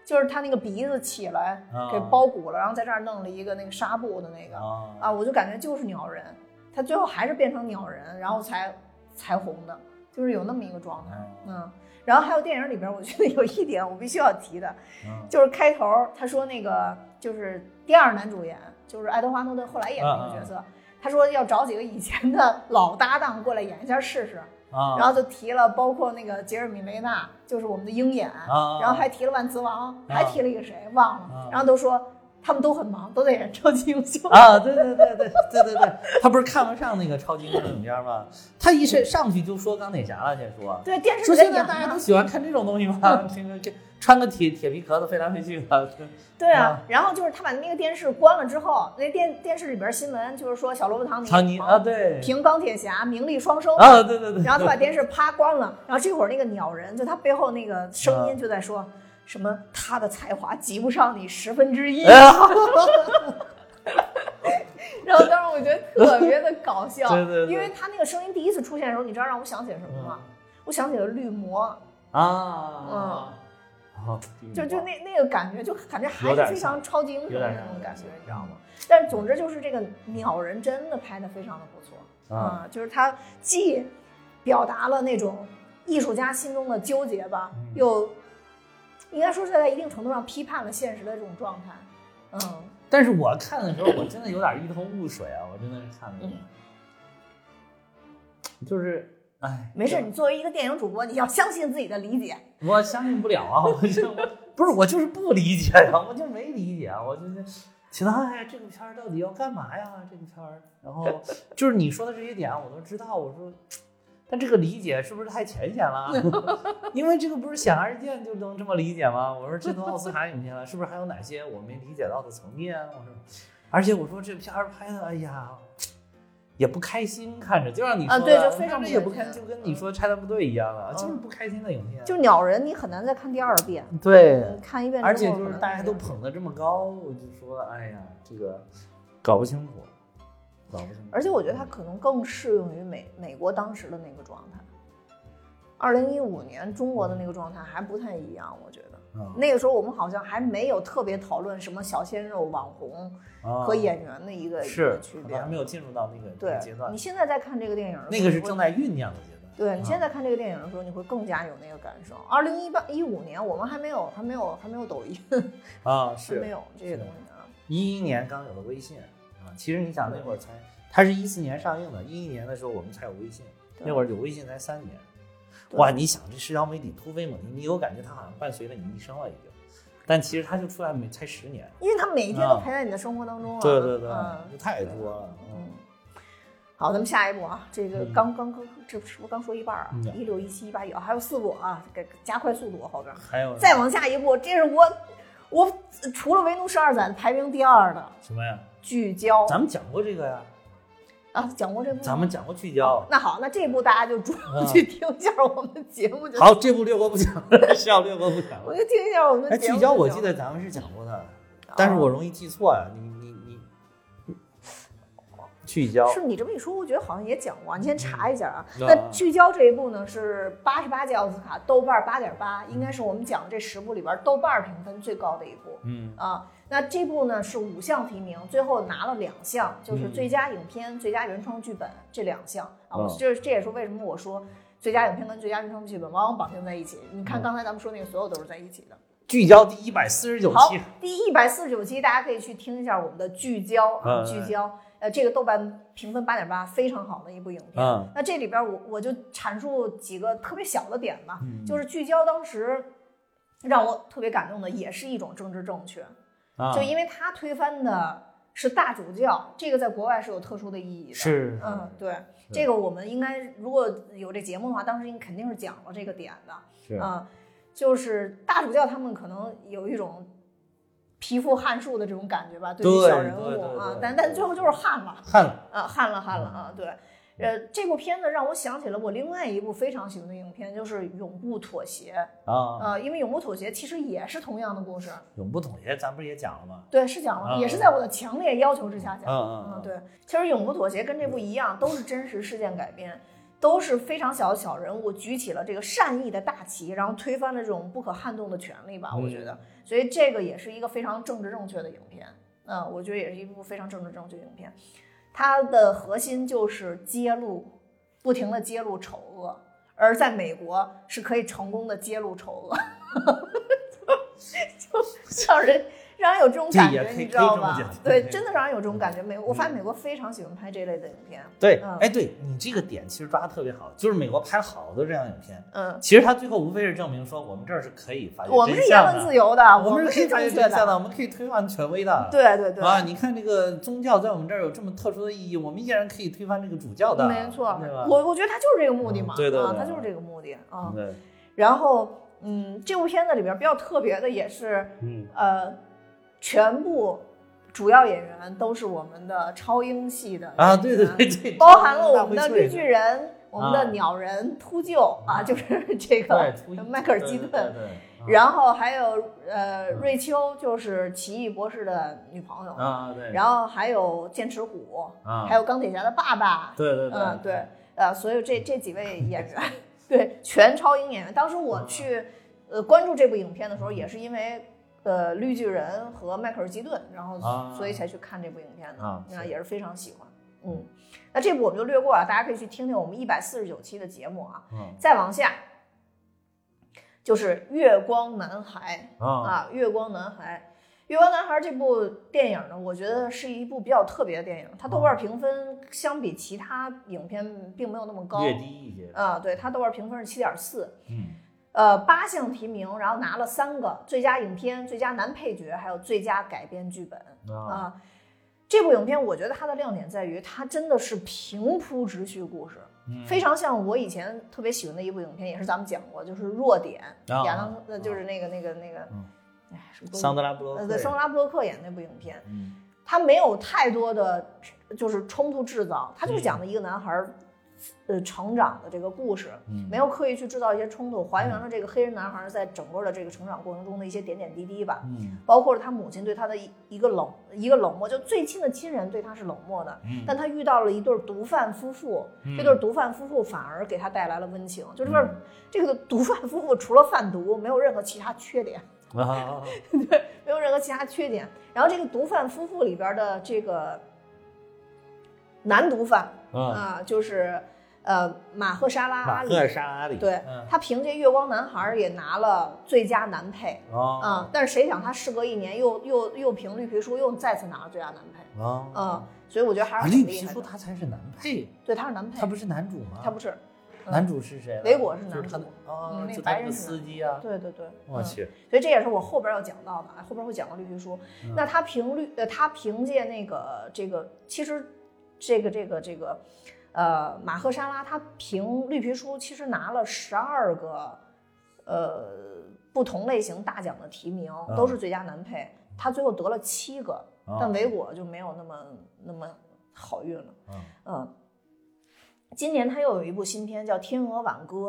就是他那个鼻子起来啊给包鼓了，然后在这儿弄了一个那个纱布的那个啊啊，我就感觉就是鸟人，他最后还是变成鸟人，然后才才红的，就是有那么一个状态。嗯，然后还有电影里边，我觉得 有一点我必须要提的，嗯。就是开头他说那个就是第二男主演，就是爱德华诺顿后来演的那个角色，他说要找几个以前的老搭档过来演一下试试，啊，然后就提了包括那个杰瑞米雷纳，就是我们的鹰眼，啊然后还提了万磁王，啊。还提了一个谁忘了，啊。然后都说他们都很忙，都在演超级英雄。啊，对对对对对对对，他不是看不上那个超级英雄影片吗？他一上上去就说钢铁侠了，先说。对，电视说现在大家都。喜欢看这种东西吗？这个这穿个铁铁皮壳子飞来飞去的，对啊啊，然后就是他把那个电视关了之后，那电电视里边新闻就是说小罗伯·唐尼尼啊，对，凭钢铁侠名利双收。啊，对对对，然后他把电视啪关了，然后这会儿那个鸟人就他背后那个声音就在说。什么？他的才华及不上你十分之一。然后当时我觉得特别的搞笑，对对对。因为他那个声音第一次出现的时候，你知道让我想起了什么吗？我想起了绿魔，啊，嗯，就就那那个感觉，就感觉还是非常超级英雄的那种感觉，你知道吗？但是总之就是这个鸟人真的拍的非常的不错。啊嗯就是他既表达了那种艺术家心中的纠结吧，嗯。又应该说是在一定程度上批判了现实的这种状态。嗯，但是我看的时候，我真的有点一头雾水啊！我真的是看的，就是，哎，没事，你作为一个电影主播，你要相信自己的理解。我相信不了啊！我就不是我就是不理解呀，我就没理解，我就是觉得哎呀，这个片儿到底要干嘛呀？这个片儿，然后就是你说的这些点我都知道，我说。但这个理解是不是太浅显了？因为这个不是显而易见就能这么理解吗？我说这都奥斯卡影片了，是不是还有哪些我没理解到的层面？我说，而且我说这片儿拍的，哎呀，也不开心，看着就让你说啊对就非常看着也不不开心，就跟你说拆弹部队一样的，嗯就是不开心的影片。就鸟人，你很难再看第二遍。对，看一遍而且就是大家都捧得这么高，我就说，哎呀，这个搞不清楚。而且我觉得它可能更适用于美美国当时的那个状态。二零一五年中国的那个状态还不太一样，我觉得嗯那个时候我们好像还没有特别讨论什么小鲜肉、网红啊和演员的一个一是个区别还。没有进入到那个对阶段你，现在在看这个电影的时候，那个是正在酝酿的阶段。对你啊现在看这个电影的时候，你会更加有那个感受。二零一八一五年我们还没有还没有还没有抖音，啊，还是没有这些东西啊。一一年刚有了微信啊，其实你想那会儿才，它是一四年上映的，一一年的时候我们才有微信，那会儿有微信才三年。哇，你想这社交媒体突飞猛进，你有感觉它好像伴随了你一生了已经，但其实它就出来没才十年。因为它每一天都啊陪在你的生活当中了。对对对嗯，太多了。嗯嗯，好，咱们下一步啊，这个嗯刚刚刚这是不是刚说一半啊嗯？一六一七一八一，还有四部啊，给加快速度后边。还有再往下一步，这是我我除了《维奴十二载》排名第二的什么呀？聚焦咱们讲过这个呀，啊，讲过这部。咱们讲过聚焦。那好，那这部大家就主要嗯去听一下我们节目就。好，这部略过不讲，是要略过不讲了。我就听一下我们节目就行。聚焦我记得咱们是讲过的，但是我容易记错呀。你你你，聚焦是你这么一说，我觉得好像也讲过，你先查一下啊。嗯那聚焦这一部呢是八十八届奥斯卡，豆瓣八点八，应该是我们讲的这十部里边豆瓣评分最高的一部嗯啊。那这部呢是五项提名，最后拿了两项，就是嗯最佳影片、最佳原创剧本这两项啊。这这也是为什么我说最佳影片跟最佳原创剧本往往绑定在一起。你看嗯刚才咱们说那个，所有都是在一起的。聚焦第一百四十九好期，，第一百四十九期，大家可以去听一下我们的聚焦啊，嗯聚焦。呃，这个豆瓣评分八点八，非常好的一部影片。嗯那这里边我我就阐述几个特别小的点吧，嗯就是聚焦当时让我特别感动的，也是一种政治正确，啊就因为他推翻的是大主教，这个在国外是有特殊的意义的。是嗯，对，这个我们应该如果有这节目的话，当时应肯定是讲了这个点的。是嗯，就是大主教他们可能有一种皮肤汗数的这种感觉吧，对于小人物啊，但但最后就是汗了看了啊，汗了汗了啊，对。呃，这部片子让我想起了我另外一部非常喜欢的影片，就是《永不妥协》。啊，呃，因为《永不妥协》其实也是同样的故事，永不妥协，咱不是也讲了吗？对，是讲了，啊也是在我的强烈要求之下讲的。嗯嗯嗯，对，其实《永不妥协》跟这部一样，都是真实事件改编，都是非常小的小人物举起了这个善意的大旗，然后推翻了这种不可撼动的权利吧。我觉嗯得，所以这个也是一个非常政治正确的影片。嗯，我觉得也是一部非常政治正确的影片。它的核心就是揭露，不停的揭露丑恶，而在美国是可以成功的揭露丑恶，就就让人让人有这种感觉，你知道可以这么讲？吧对，真的让人有这种感觉。美，我发现美国非常喜欢拍这类的影片。对，嗯哎，对你这个点其实抓的特别好，就是美国拍了好多这样的影片，嗯，其实他最后无非是证明说我们这儿是可以发现我们是言论自由的，我们们是可以发现真相的，我们可以推翻权威的。对对对，啊，你看这个宗教在我们这儿有这么特殊的意义，我们依然可以推翻这个主教的，没错？，我我觉得他就是这个目的嘛，对对对他就是这个目的啊。对，然后，嗯，这部片子里边比较特别的也是，嗯呃，全部主要演员都是我们的超英系的啊，对对对对，包含了我们的绿巨人、我们的啊鸟人、秃鹫啊，就是这个迈克尔基对顿，然后还有呃瑞秋，就是奇异博士的女朋友，啊对，然后还有剑齿虎，啊。还有钢铁侠的爸爸，对对对。嗯对，呃，所有这这几位演员，对，全超英演员。当时我去呃关注这部影片的时候，也是因为呃绿巨人和迈克尔基顿，然后啊所以才去看这部影片的，啊也是非常喜欢。嗯，那这部我们就略过啊，大家可以去听听我们一百四十九期的节目啊。嗯再往下就是《月光男孩》啊啊，《月光男孩》。《月光男孩》这部电影呢，我觉得是一部比较特别的电影。它豆瓣评分相比其他影片并没有那么高，略低一些，啊，对，它豆瓣评分是七点四，嗯呃，八项提名，然后拿了三个最佳影片、最佳男配角，还有最佳改编剧本啊啊。这部影片我觉得它的亮点在于，它真的是平铺直叙故事，嗯非常像我以前特别喜欢的一部影片，也是咱们讲过，就是《弱点》，啊亚当，呃，就是那个那个那个嗯，哎，什么桑德拉布洛呃，克，对，桑德拉布洛克演那部影片，嗯它没有太多的就是冲突制造，它就是嗯讲的一个男孩儿呃成长的这个故事，嗯没有刻意去制造一些冲突，还原了这个黑人男孩在整个的这个成长过程中的一些点点滴滴吧。嗯包括了他母亲对他的一一个冷一个冷漠，就最亲的亲人对他是冷漠的，嗯但他遇到了一对毒贩夫妇，嗯这对毒贩夫妇反而给他带来了温情。就这边、嗯 这个毒贩夫妇除了贩毒，没有任何其他缺点。啊 没有任何其他缺点。然后这个毒贩夫妇里边的这个男毒贩啊，啊，就是呃马赫沙拉阿里，马赫尔沙阿里，对嗯他凭借《月光男孩》也拿了最佳男配哦啊，但是谁想他事隔一年又又又凭绿皮书又再次拿了最佳男配哦啊，所以我觉得还啊是很绿皮书厉害的。他才是男配，对，他是男配，他不是男主吗？他不是，嗯男主是谁？维果是男主哦嗯，那个白人司机啊，对对对，嗯我去，所以这也是我后边要讲到的，啊，后边会讲到绿皮书。嗯那他凭绿呃，他凭借那个这个，其实这个这个这个，呃，马赫沙拉他凭绿皮书其实拿了十二个呃不同类型大奖的提名，都是最佳男配，他最后得了七个，哦但维果就没有那么那么好运了。嗯嗯，今年他又有一部新片叫《天鹅挽歌》，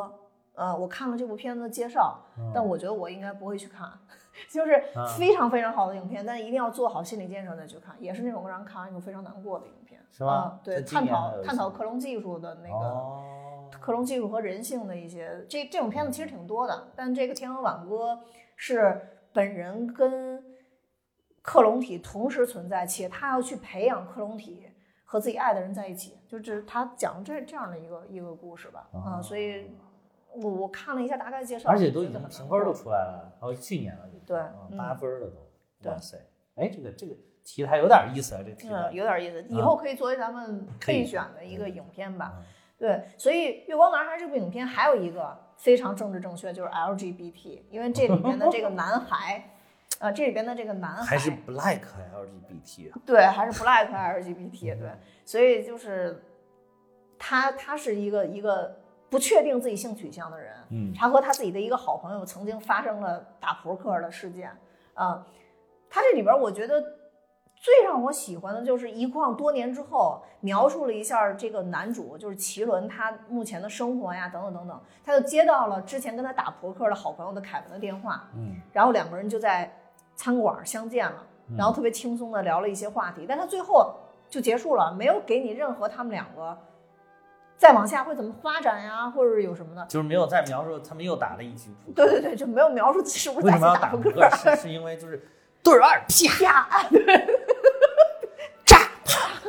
呃，我看了这部片子的介绍，嗯但我觉得我应该不会去看，就是非常非常好的影片，但一定要做好心理建设再去看，也是那种让人看完以后非常难过的影片，是对，探讨探讨克隆技术的那个。哦克隆技术和人性的一些，这这种片子其实挺多的，但这个《天鹅挽歌》是本人跟克隆体同时存在，且他要去培养克隆体和自己爱的人在一起，就这是他讲这这样的一个一个故事吧，啊、哦所以我我看了一下大概介绍，而且都已经评分都出来了，哦，去年了就对八分了都，哇塞，哎，这个这个题材有点意思啊，这题嗯，材，有点意思，以后可以作为咱们备选的一个影片吧。嗯对，所以《月光男孩》这部影片还有一个非常政治正确，就是 LGBT，因为这里边的这个男孩，呃，这里边的这个男孩还是 black LGBT 啊，对，还是 Black LGBT 对，所以就是他他是一个一个不确定自己性取向的人，嗯他和他自己的一个好朋友曾经发生了打扑克的事件啊、他这里边我觉得。最让我喜欢的就是一晃多年之后，描述了一下这个男主，就是奇伦他目前的生活呀，等等等等。他就接到了之前跟他打扑克的好朋友的凯文的电话，嗯然后两个人就在餐馆相见了，然后特别轻松的聊了一些话题，但他最后就结束了，没有给你任何他们两个再往下会怎么发展呀，或者有什么的。就是没有再描述他们又打了一局扑克，对对对，就没有描述是不是为再什么要打扑克克？。是是因为就是 对二啪啪，炸啪，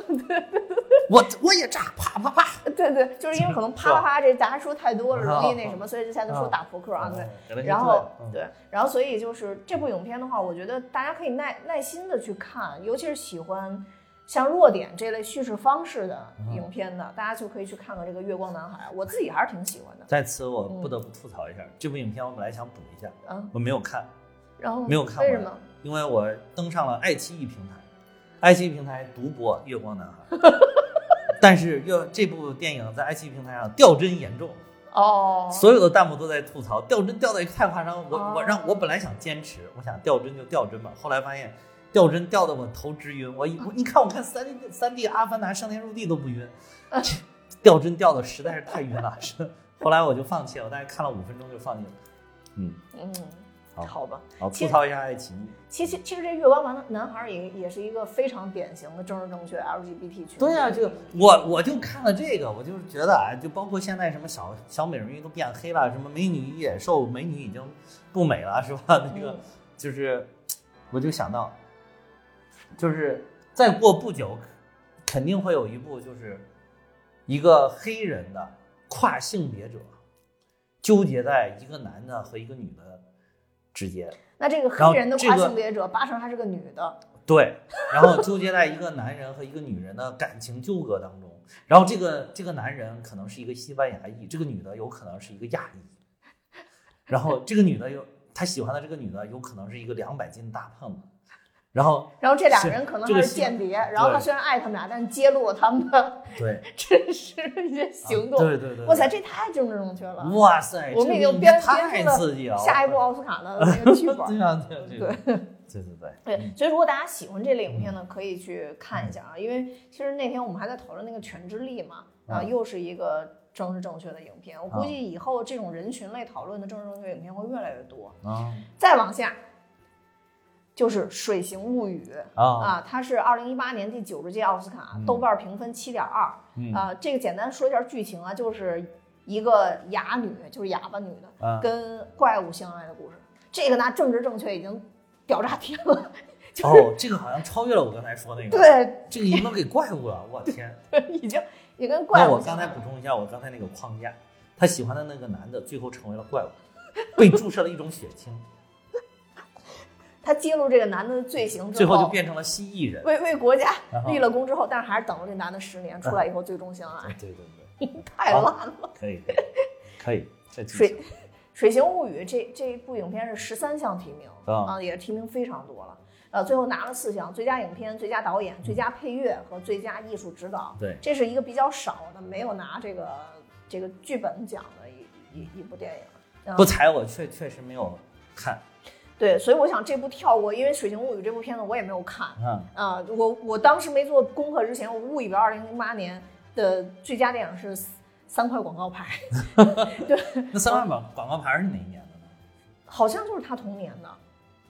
我我也炸，啪啪啪。对对，就是因为可能啪啪啪这大家说太多了，容易那什么，所以现在都说打扑克啊，对。然后对，然后所以就是这部影片的话，我觉得大家可以耐耐心的去看，尤其是喜欢像弱点这类叙事方式的影片的，大家就可以去看看这个《月光男孩》，我自己还是挺喜欢的。在此我不得不吐槽一下，这部影片我本来想补一下，嗯，我没有看，然后没有看，为什么？因为我登上了爱奇艺平台，爱奇艺平台独播《月光男孩 》。但是，又这部电影在爱奇艺平台上掉帧严重哦，所有的弹幕都在吐槽掉帧掉的也太夸张。我我让我本来想坚持，我想掉帧就掉帧吧，后来发现掉针掉的我头直晕。我一你看我看三 D 三 D 阿凡达上天入地都不晕，掉针掉的实在是太晕了。是，后来我就放弃了，我大概看了五分钟就放弃了。嗯嗯。好吧，好吐槽一下爱奇艺。其实其实这月光男男孩也也是一个非常典型的政治正确 LGBT 群。对呀，就我我就看了这个，我就是觉得啊，就包括现在什么小小美人鱼都变黑了，什么美女与野兽，美女已经不美了，是吧？那个就是，我就想到，就是再过不久，肯定会有一部就是一个黑人的跨性别者纠结在一个男的和一个女的。之间，那这个黑人的跨性别者八成还是个女的，对，然后纠结在一个男人和一个女人的感情纠葛当中，然后这个这个男人可能是一个西班牙裔，这个女的有可能是一个亚裔，然后这个女的有他喜欢的这个女的有可能是一个两百斤的大胖子。然后，然后这俩人可能还是间谍。然后他虽然爱他们俩，但是揭露了他们的对 真实一些行动。对对对，哇塞，这太政治正确了！哇塞，我们已经编编出了下一部奥斯卡的那个剧本。对啊，对对 对对对对对。所以，如果大家喜欢这类影片呢，可以去看一下啊。因为其实那天我们还在讨论那个《全智力》嘛，啊，又是一个政治正确的影片。我估计以后这种人群类讨论的政治正确影片会越来越多啊。再往下。就是《水形物语》啊，它是二零一八年第九十届奥斯卡，豆瓣评分七点二。啊，这个简单说一下剧情啊，就是一个哑女，就是哑巴女的，跟怪物相爱的故事。这个拿政治正确已经屌炸天了。哦，这个好像超越了我刚才说那个。对，这个已经能给怪物了，我天！已经也跟怪物。那我刚才补充一下，我刚才那个框架，他喜欢的那个男的最后成为了怪物，被注射了一种血清。他揭露这个男的的罪行之后，最后就变成了蜥蜴人，为为国家立了功之后，但是还是等了这男的十年，出来以后最终相爱。对对对，太烂了。可以，可以。水水形物语这这一部影片是十三项提名啊，也提名非常多了。呃，最后拿了四项：最佳影片、最佳导演、最佳配乐和最佳艺术指导。对，这是一个比较少的没有拿这个这个剧本奖的一一一部电影。不才，我确确实没有看。对，所以我想这部跳过，因为《水形物语》这部片子我也没有看。嗯啊，我我当时没做功课之前，我误以为二零零八年的最佳电影是三块广告牌。对，那三块广广告牌是哪一年的呢？好像就是他同年的。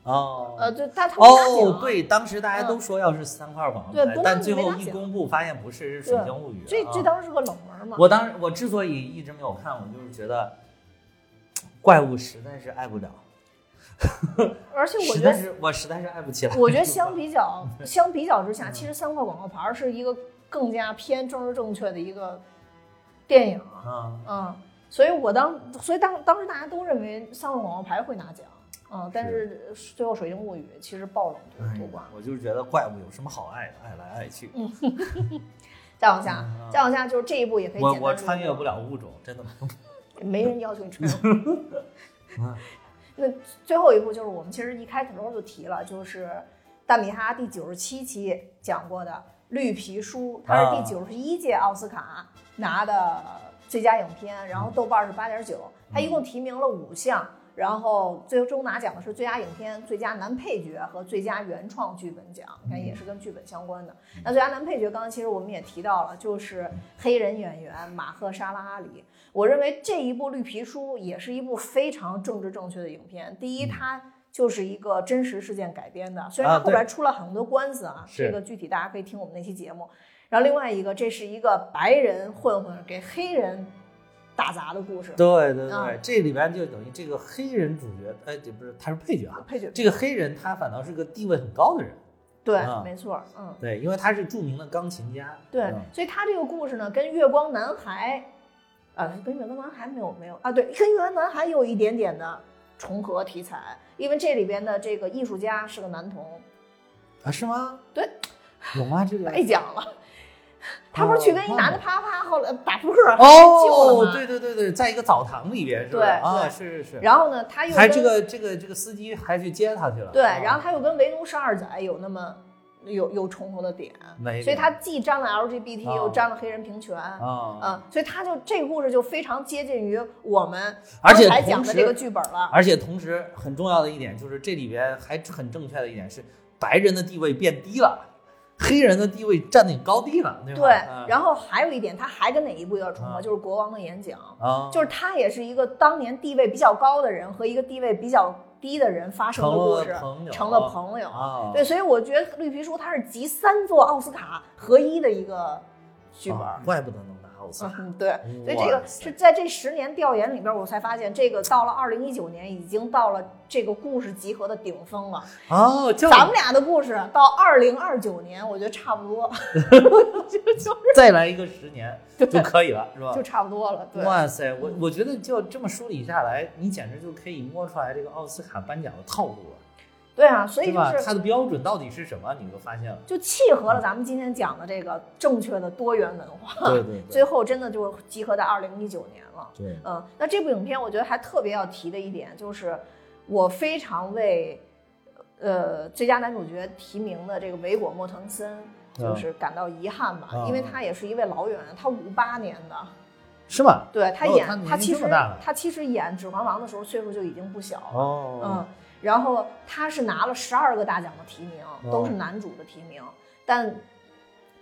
哦。呃，对，他他哦，对，当时大家都说要是三块广告牌，但最后一公布发现不是，是《水形物语》。这这当时是个冷门嘛。我当时我之所以一直没有看，我就是觉得怪物实在是爱不了。而且我觉得是我实在是爱不起来。我觉得相比较 相比较之下，其实三块广告牌是一个更加偏政治正确的一个电影啊嗯，所以我当所以当当时大家都认为三块广告牌会拿奖嗯，但是最后《水晶物语》其实爆冷夺冠。我就是觉得怪物有什么好爱的，爱来爱去。嗯，再往下，再往下就是这一部也可以。我我穿越不了物种，真的。没人要求你穿越。那最后一步就是我们其实一开头就提了，就是大米哈第九十七期讲过的《绿皮书》，它是第九十一届奥斯卡拿的最佳影片，然后豆瓣是八点九，它一共提名了五项，然后最终拿奖的是最佳影片、最佳男配角和最佳原创剧本奖，你看也是跟剧本相关的。那最佳男配角，刚刚其实我们也提到了，就是黑人演员马赫沙拉阿里。我认为这一部《绿皮书》也是一部非常政治正确的影片。第一，它就是一个真实事件改编的，虽然它后边出了很多官司啊，这个具体大家可以听我们那期节目。然后另外一个，这是一个白人混混给黑人打杂的故事。对对对，这里边就等于这个黑人主角，哎，这不是他是配角啊，配角。这个黑人他反倒是个地位很高的人。对，啊没错，嗯，对，因为他是著名的钢琴家。对，嗯所以他这个故事呢，跟月光男孩，啊，跟月光男孩没有没有啊，对，跟月光男孩有一点点的重合题材，因为这里边的这个艺术家是个男童，啊，是吗？对，有吗？这个白讲了。他不是去跟一男的啪啪后来打扑克哦，吗？对对对对，在一个澡堂里边，是吧？对啊，是是是。然后呢，他又跟还这个这个这个司机还去接他去了。对，啊然后他又跟维奴十二载有那么有有重合的点，所以他既沾了 LGBT，、哦又沾了黑人平权。啊，嗯，所以他就这个故事就非常接近于我们而且刚才讲的这个剧本了。而且同时很重要的一点就是这里边还很正确的一点是，白人的地位变低了，黑人的地位占领高地了，对吧？对，嗯然后还有一点，他还跟哪一部有点重合，嗯就是国王的演讲，啊，就是他也是一个当年地位比较高的人和一个地位比较低的人发生的故事，成了朋友。啊，对，所以我觉得绿皮书它是集三座奥斯卡合一的一个剧本。啊怪不得能嗯，对，所以这个是在这十年调研里边，我才发现，这个到了二零一九年，已经到了这个故事集合的顶峰了。哦，叫咱们俩的故事到二零二九年，我觉得差不多，就就是再来一个十年就可以了，是吧就？差不多了。对，哇塞，我我觉得就这么梳理下来，你简直就可以摸出来这个奥斯卡颁奖的套路了，对啊，所以？就是它的标准到底是什么？你就发现了。就契合了咱们今天讲的这个正确的多元文化。对对最后真的就集合在二零一九年了。对，嗯，那这部影片我觉得还特别要提的一点就是，我非常为呃最佳男主角提名的这个维果莫腾森就是感到遗憾吧，嗯因为他也是一位老演员，他五八年的，是吗？对他演、哦他其实他其实演《指环王》的时候岁数就已经不小了。哦，嗯，然后他是拿了十二个大奖的提名，哦。都是男主的提名，但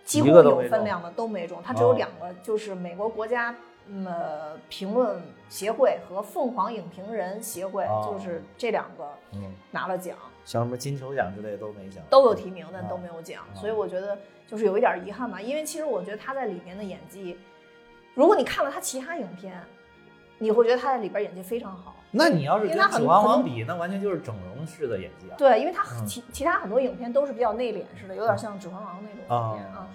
几乎有分量的都没中，他只有哦。两个，就是美国国家嗯呃评论协会和凤凰影评人协会，哦。就是这两个嗯，拿了奖，像什么金球奖之类的都没奖，都有提名，但哦。都没有奖，哦。所以我觉得就是有一点遗憾吧，因为其实我觉得他在里面的演技，如果你看了他其他影片，你会觉得他在里边演技非常好。那你要是跟《指环王比，那完全就是整容式的演技啊。对，因为他嗯其其他很多影片都是比较内敛式的，有点像《指环王》那种影片啊啊。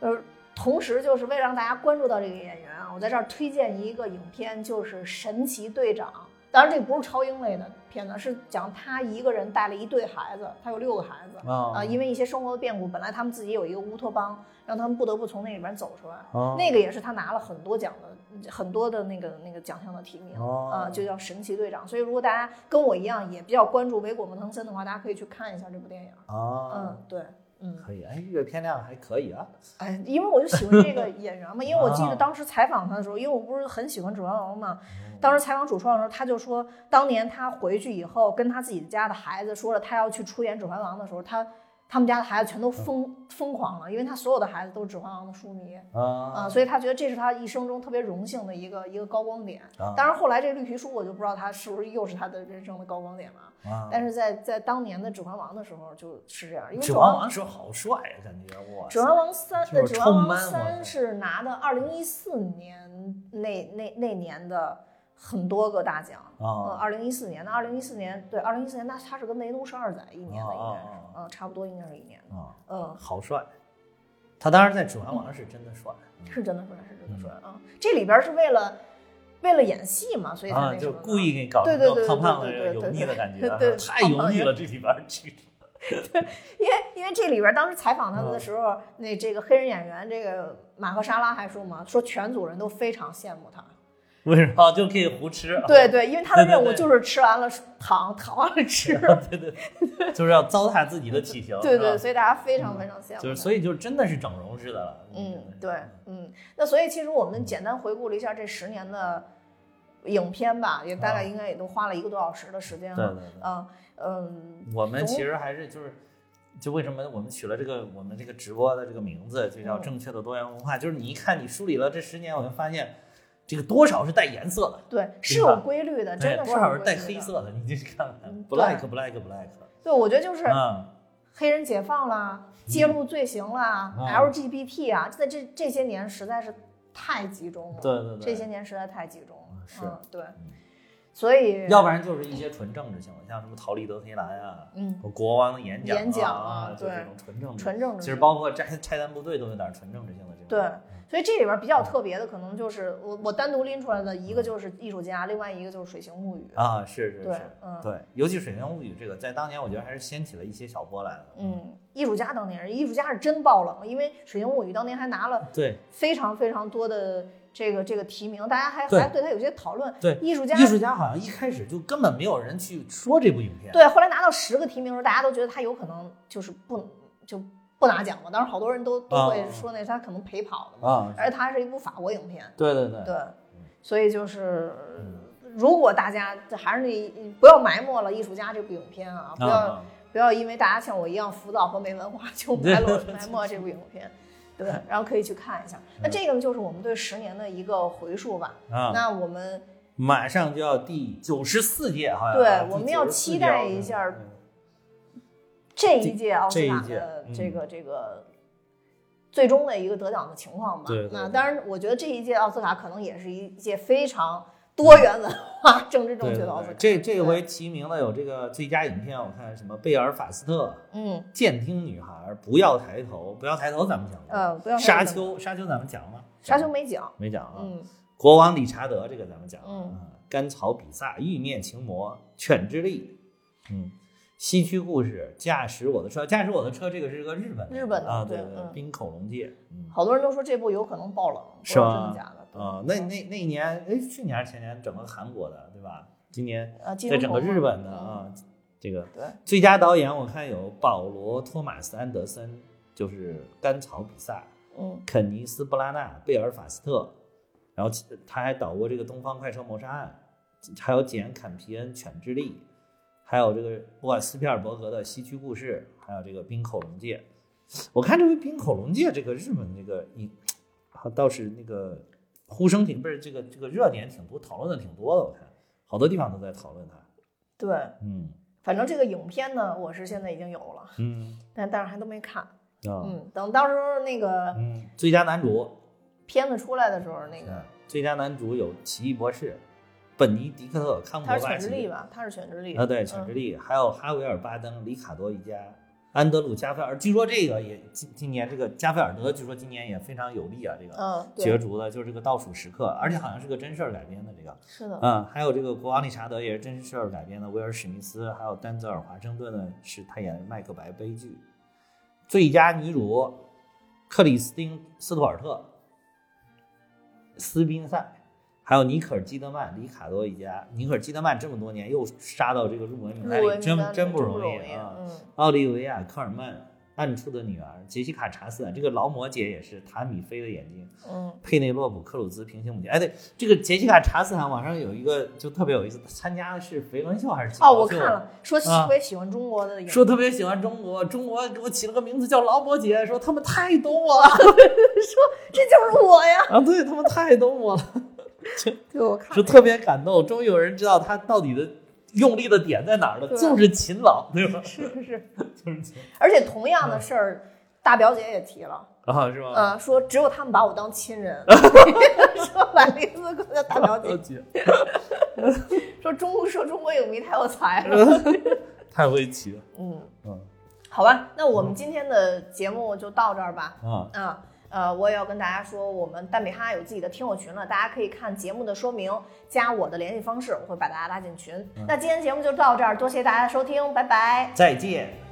呃，同时就是为了让大家关注到这个演员啊，我在这儿推荐一个影片，就是《神奇队长》。当然，这不是超英类的片子，是讲他一个人带了一对孩子，他有六个孩子啊啊，因为一些生活的变故，本来他们自己有一个乌托邦，让他们不得不从那里边走出来。哦那个也是他拿了很多奖的，很多的那个那个奖项的提名哦啊，就叫神奇队长。所以如果大家跟我一样也比较关注维果莫腾森的话，大家可以去看一下这部电影。啊嗯，，对，嗯，可以，哎，月片量还可以啊。哎，因为我就喜欢这个 演员嘛，因为我记啊。得当时采访他的时候，因为我不是很喜欢《指环王》嘛，嗯当时采访主创的时候，他就说，当年他回去以后，跟他自己家的孩子说了他要去出演《指环王》的时候，他他们家的孩子全都疯疯狂了，因为他所有的孩子都是《指环王》的书迷。啊、啊所以他觉得这是他一生中特别荣幸的一个一个高光点。啊当然，后来这绿皮书我就不知道他是不是又是他的人生的高光点了。啊！但是在在当年的《指环王》的时候就是这样，因为《指环王时候好帅啊，感觉哇！指环王三》呃，《指环王三》是拿的二零一四年那那那年的很多个大奖。呃，啊二零一四年那，二零一四年对，二零一四年那他是跟《雷东是二仔》一年的，应该是，啊嗯，差不多应该是一年的，啊，嗯，好帅！他当时在《指环王》是真的帅是真的帅，是真的帅嗯啊！这里边是为了为了演戏嘛，所以才啊，就故意给你搞对对对对个胖胖的对对对油腻的感觉啊，对对太油腻了，这里边儿剧。因为因为这里边当时采访他们的时候，那这个黑人演员这个马赫沙拉还说嘛，说全组人都非常羡慕他。为什么就可以胡吃？啊对对，因为他的任务就是吃完了躺，躺完了吃。对对，就是要糟蹋自己的体型。对对，所以大家非常非常羡慕。就是所以就真的是整容似的了。嗯，对，嗯，那所以其实我们简单回顾了一下这十年的影片吧，也大概啊应该也都花了一个多小时的时间了。对对对嗯嗯，我们其实还是就是，就为什么我们取了这个我们这个直播的这个名字，就叫嗯正确的多元文化。就是你一看你梳理了这十年，我就发现这个多少是带颜色的，对，是有规律的，真对，的多少是带黑色的，你就去看看嗯，black black black。对，我觉得就是嗯，黑人解放啦，揭露罪行啦、嗯 LGBT 啊，在这这些年实在是太集中了。对对对，这些年实在太集中了。是嗯，对。所以要不然就是一些纯政治性的，像什么逃离德黑兰啊，嗯，国王的演讲演讲啊，就这种纯政治。纯政治。其实包括拆拆弹部队都有点纯政治性的这种。对所以这里边比较特别的，可能就是我我单独拎出来的一个就是艺术家，另外一个就是《水形物语》。啊，是是对是，，嗯对，尤其《水形物语》这个，在当年我觉得还是掀起了一些小波澜的。嗯，艺术家当年是艺术家是真爆冷，因为《水形物语》当年还拿了对非常非常多的这个这个提名，大家还还对他有些讨论。对艺术家艺术家好像一开始就根本没有人去说这部影片。对，后来拿到十个提名的时候，大家都觉得他有可能就是不就不拿奖嘛。当时好多人都都会啊说那他可能陪跑的嘛，啊，而且它是一部法国影片。对对对，对，所以就是嗯如果大家还是那不要埋没了艺术家这部影片啊，不要、啊不要因为大家像我一样浮躁和没文化就埋没 埋没这部影片。对，然后可以去看一下。那这个呢，就是我们对十年的一个回溯吧。啊，那我们马上就要第九十四届，好像对我们要期待一下嗯这一届奥斯卡的这个这个最终的一个得奖的情况吧。那当然，我觉得这一届奥斯卡可能也是一届非常多元文化、政治正确的奥斯卡。这这回提名的有这个最佳影片，我看什么贝尔法斯特、嗯监听女孩、不要抬头、不要抬头，咱们讲过。呃，不要沙丘，沙丘咱们讲了吗？沙丘没讲。没讲啊。嗯国王理查德这个咱们讲了。嗯啊甘草比萨、欲念情魔、犬之力，嗯，西区故事、驾驶我的车、驾驶我的车，这个是个日本的日本的啊，对冰口龙介，嗯好多人都说这部有可能爆冷，是吧真的假的？对啊，那那那一年，哎，去年还是前年，整个韩国的，对吧？今年呃，在整个日本的嗯啊，这个对，最佳导演我看有保罗·托马斯·安德森，就是《甘草比萨》，嗯肯尼斯·布拉纳、贝尔法斯特，然后他还导过这个《东方快车谋杀案》，还有简·坎皮恩《犬之力》，还有这个不管斯皮尔伯格的《西区故事》，还有这个《冰口龙介》。我看这个《冰口龙介》这个日本这个一，啊倒是那个呼声挺不是这个这个热点挺多，讨论的挺多的。我看好多地方都在讨论它。对，嗯反正这个影片呢，我是现在已经有了，嗯但但是还都没看。啊嗯，等到时候那个嗯，最佳男主片子出来的时候，那个嗯最佳男主有《奇异博士》，本尼迪克特·康他是伯巴奇犬之力吧？他是犬之力啊，对，犬嗯之力，还有哈维尔·巴登、里卡多·一家、安德鲁·加菲尔。据说这个也今今年这个加菲尔德，据说今年也非常有力啊，这个嗯，角逐的就是这个倒数时刻，而且好像是个真事儿改编的这个。是的，嗯，还有这个国王理查德也是真事儿改编的，威尔史密斯，还有丹泽尔华盛顿呢，是他演的麦克白悲剧。最佳女主克里斯汀斯图尔特、斯宾塞，还有尼可基德曼、里卡多一家。尼可基德曼这么多年又杀到这个入围名单里，真真不容容易啊！嗯，奥利维亚·科尔曼。暗处的女儿杰西卡·查斯坦，这个劳模姐也是塔米菲的眼睛，嗯，佩内洛普·克鲁兹平行母亲。哎，对，这个杰西卡·查斯坦网上有一个就特别有意思，参加的是绯闻秀还是哦，我看了，说啊特别喜欢中国的影，说特别喜欢中国，中国给我起了个名字叫劳模姐，说他们太懂我了 说这就是我呀，啊，对他们太懂我了，对我看就特别感动，终于有人知道他到底的用力的点在哪儿了，就是勤劳，对吧？是是是，就是勤而且同样的事儿，大表姐也提了，啊，是吗？嗯，说只有他们把我当亲人，说来了一次叫大表姐，说中国说中国影迷太有才了，太会骑了，嗯，嗯好吧，那我们今天的节目就到这儿吧。啊，啊，呃，我也要跟大家说，我们蛋比哈有自己的听友群了，大家可以看节目的说明，加我的联系方式，我会把大家拉进群。那今天节目就到这儿，多谢大家收听，拜拜。再见。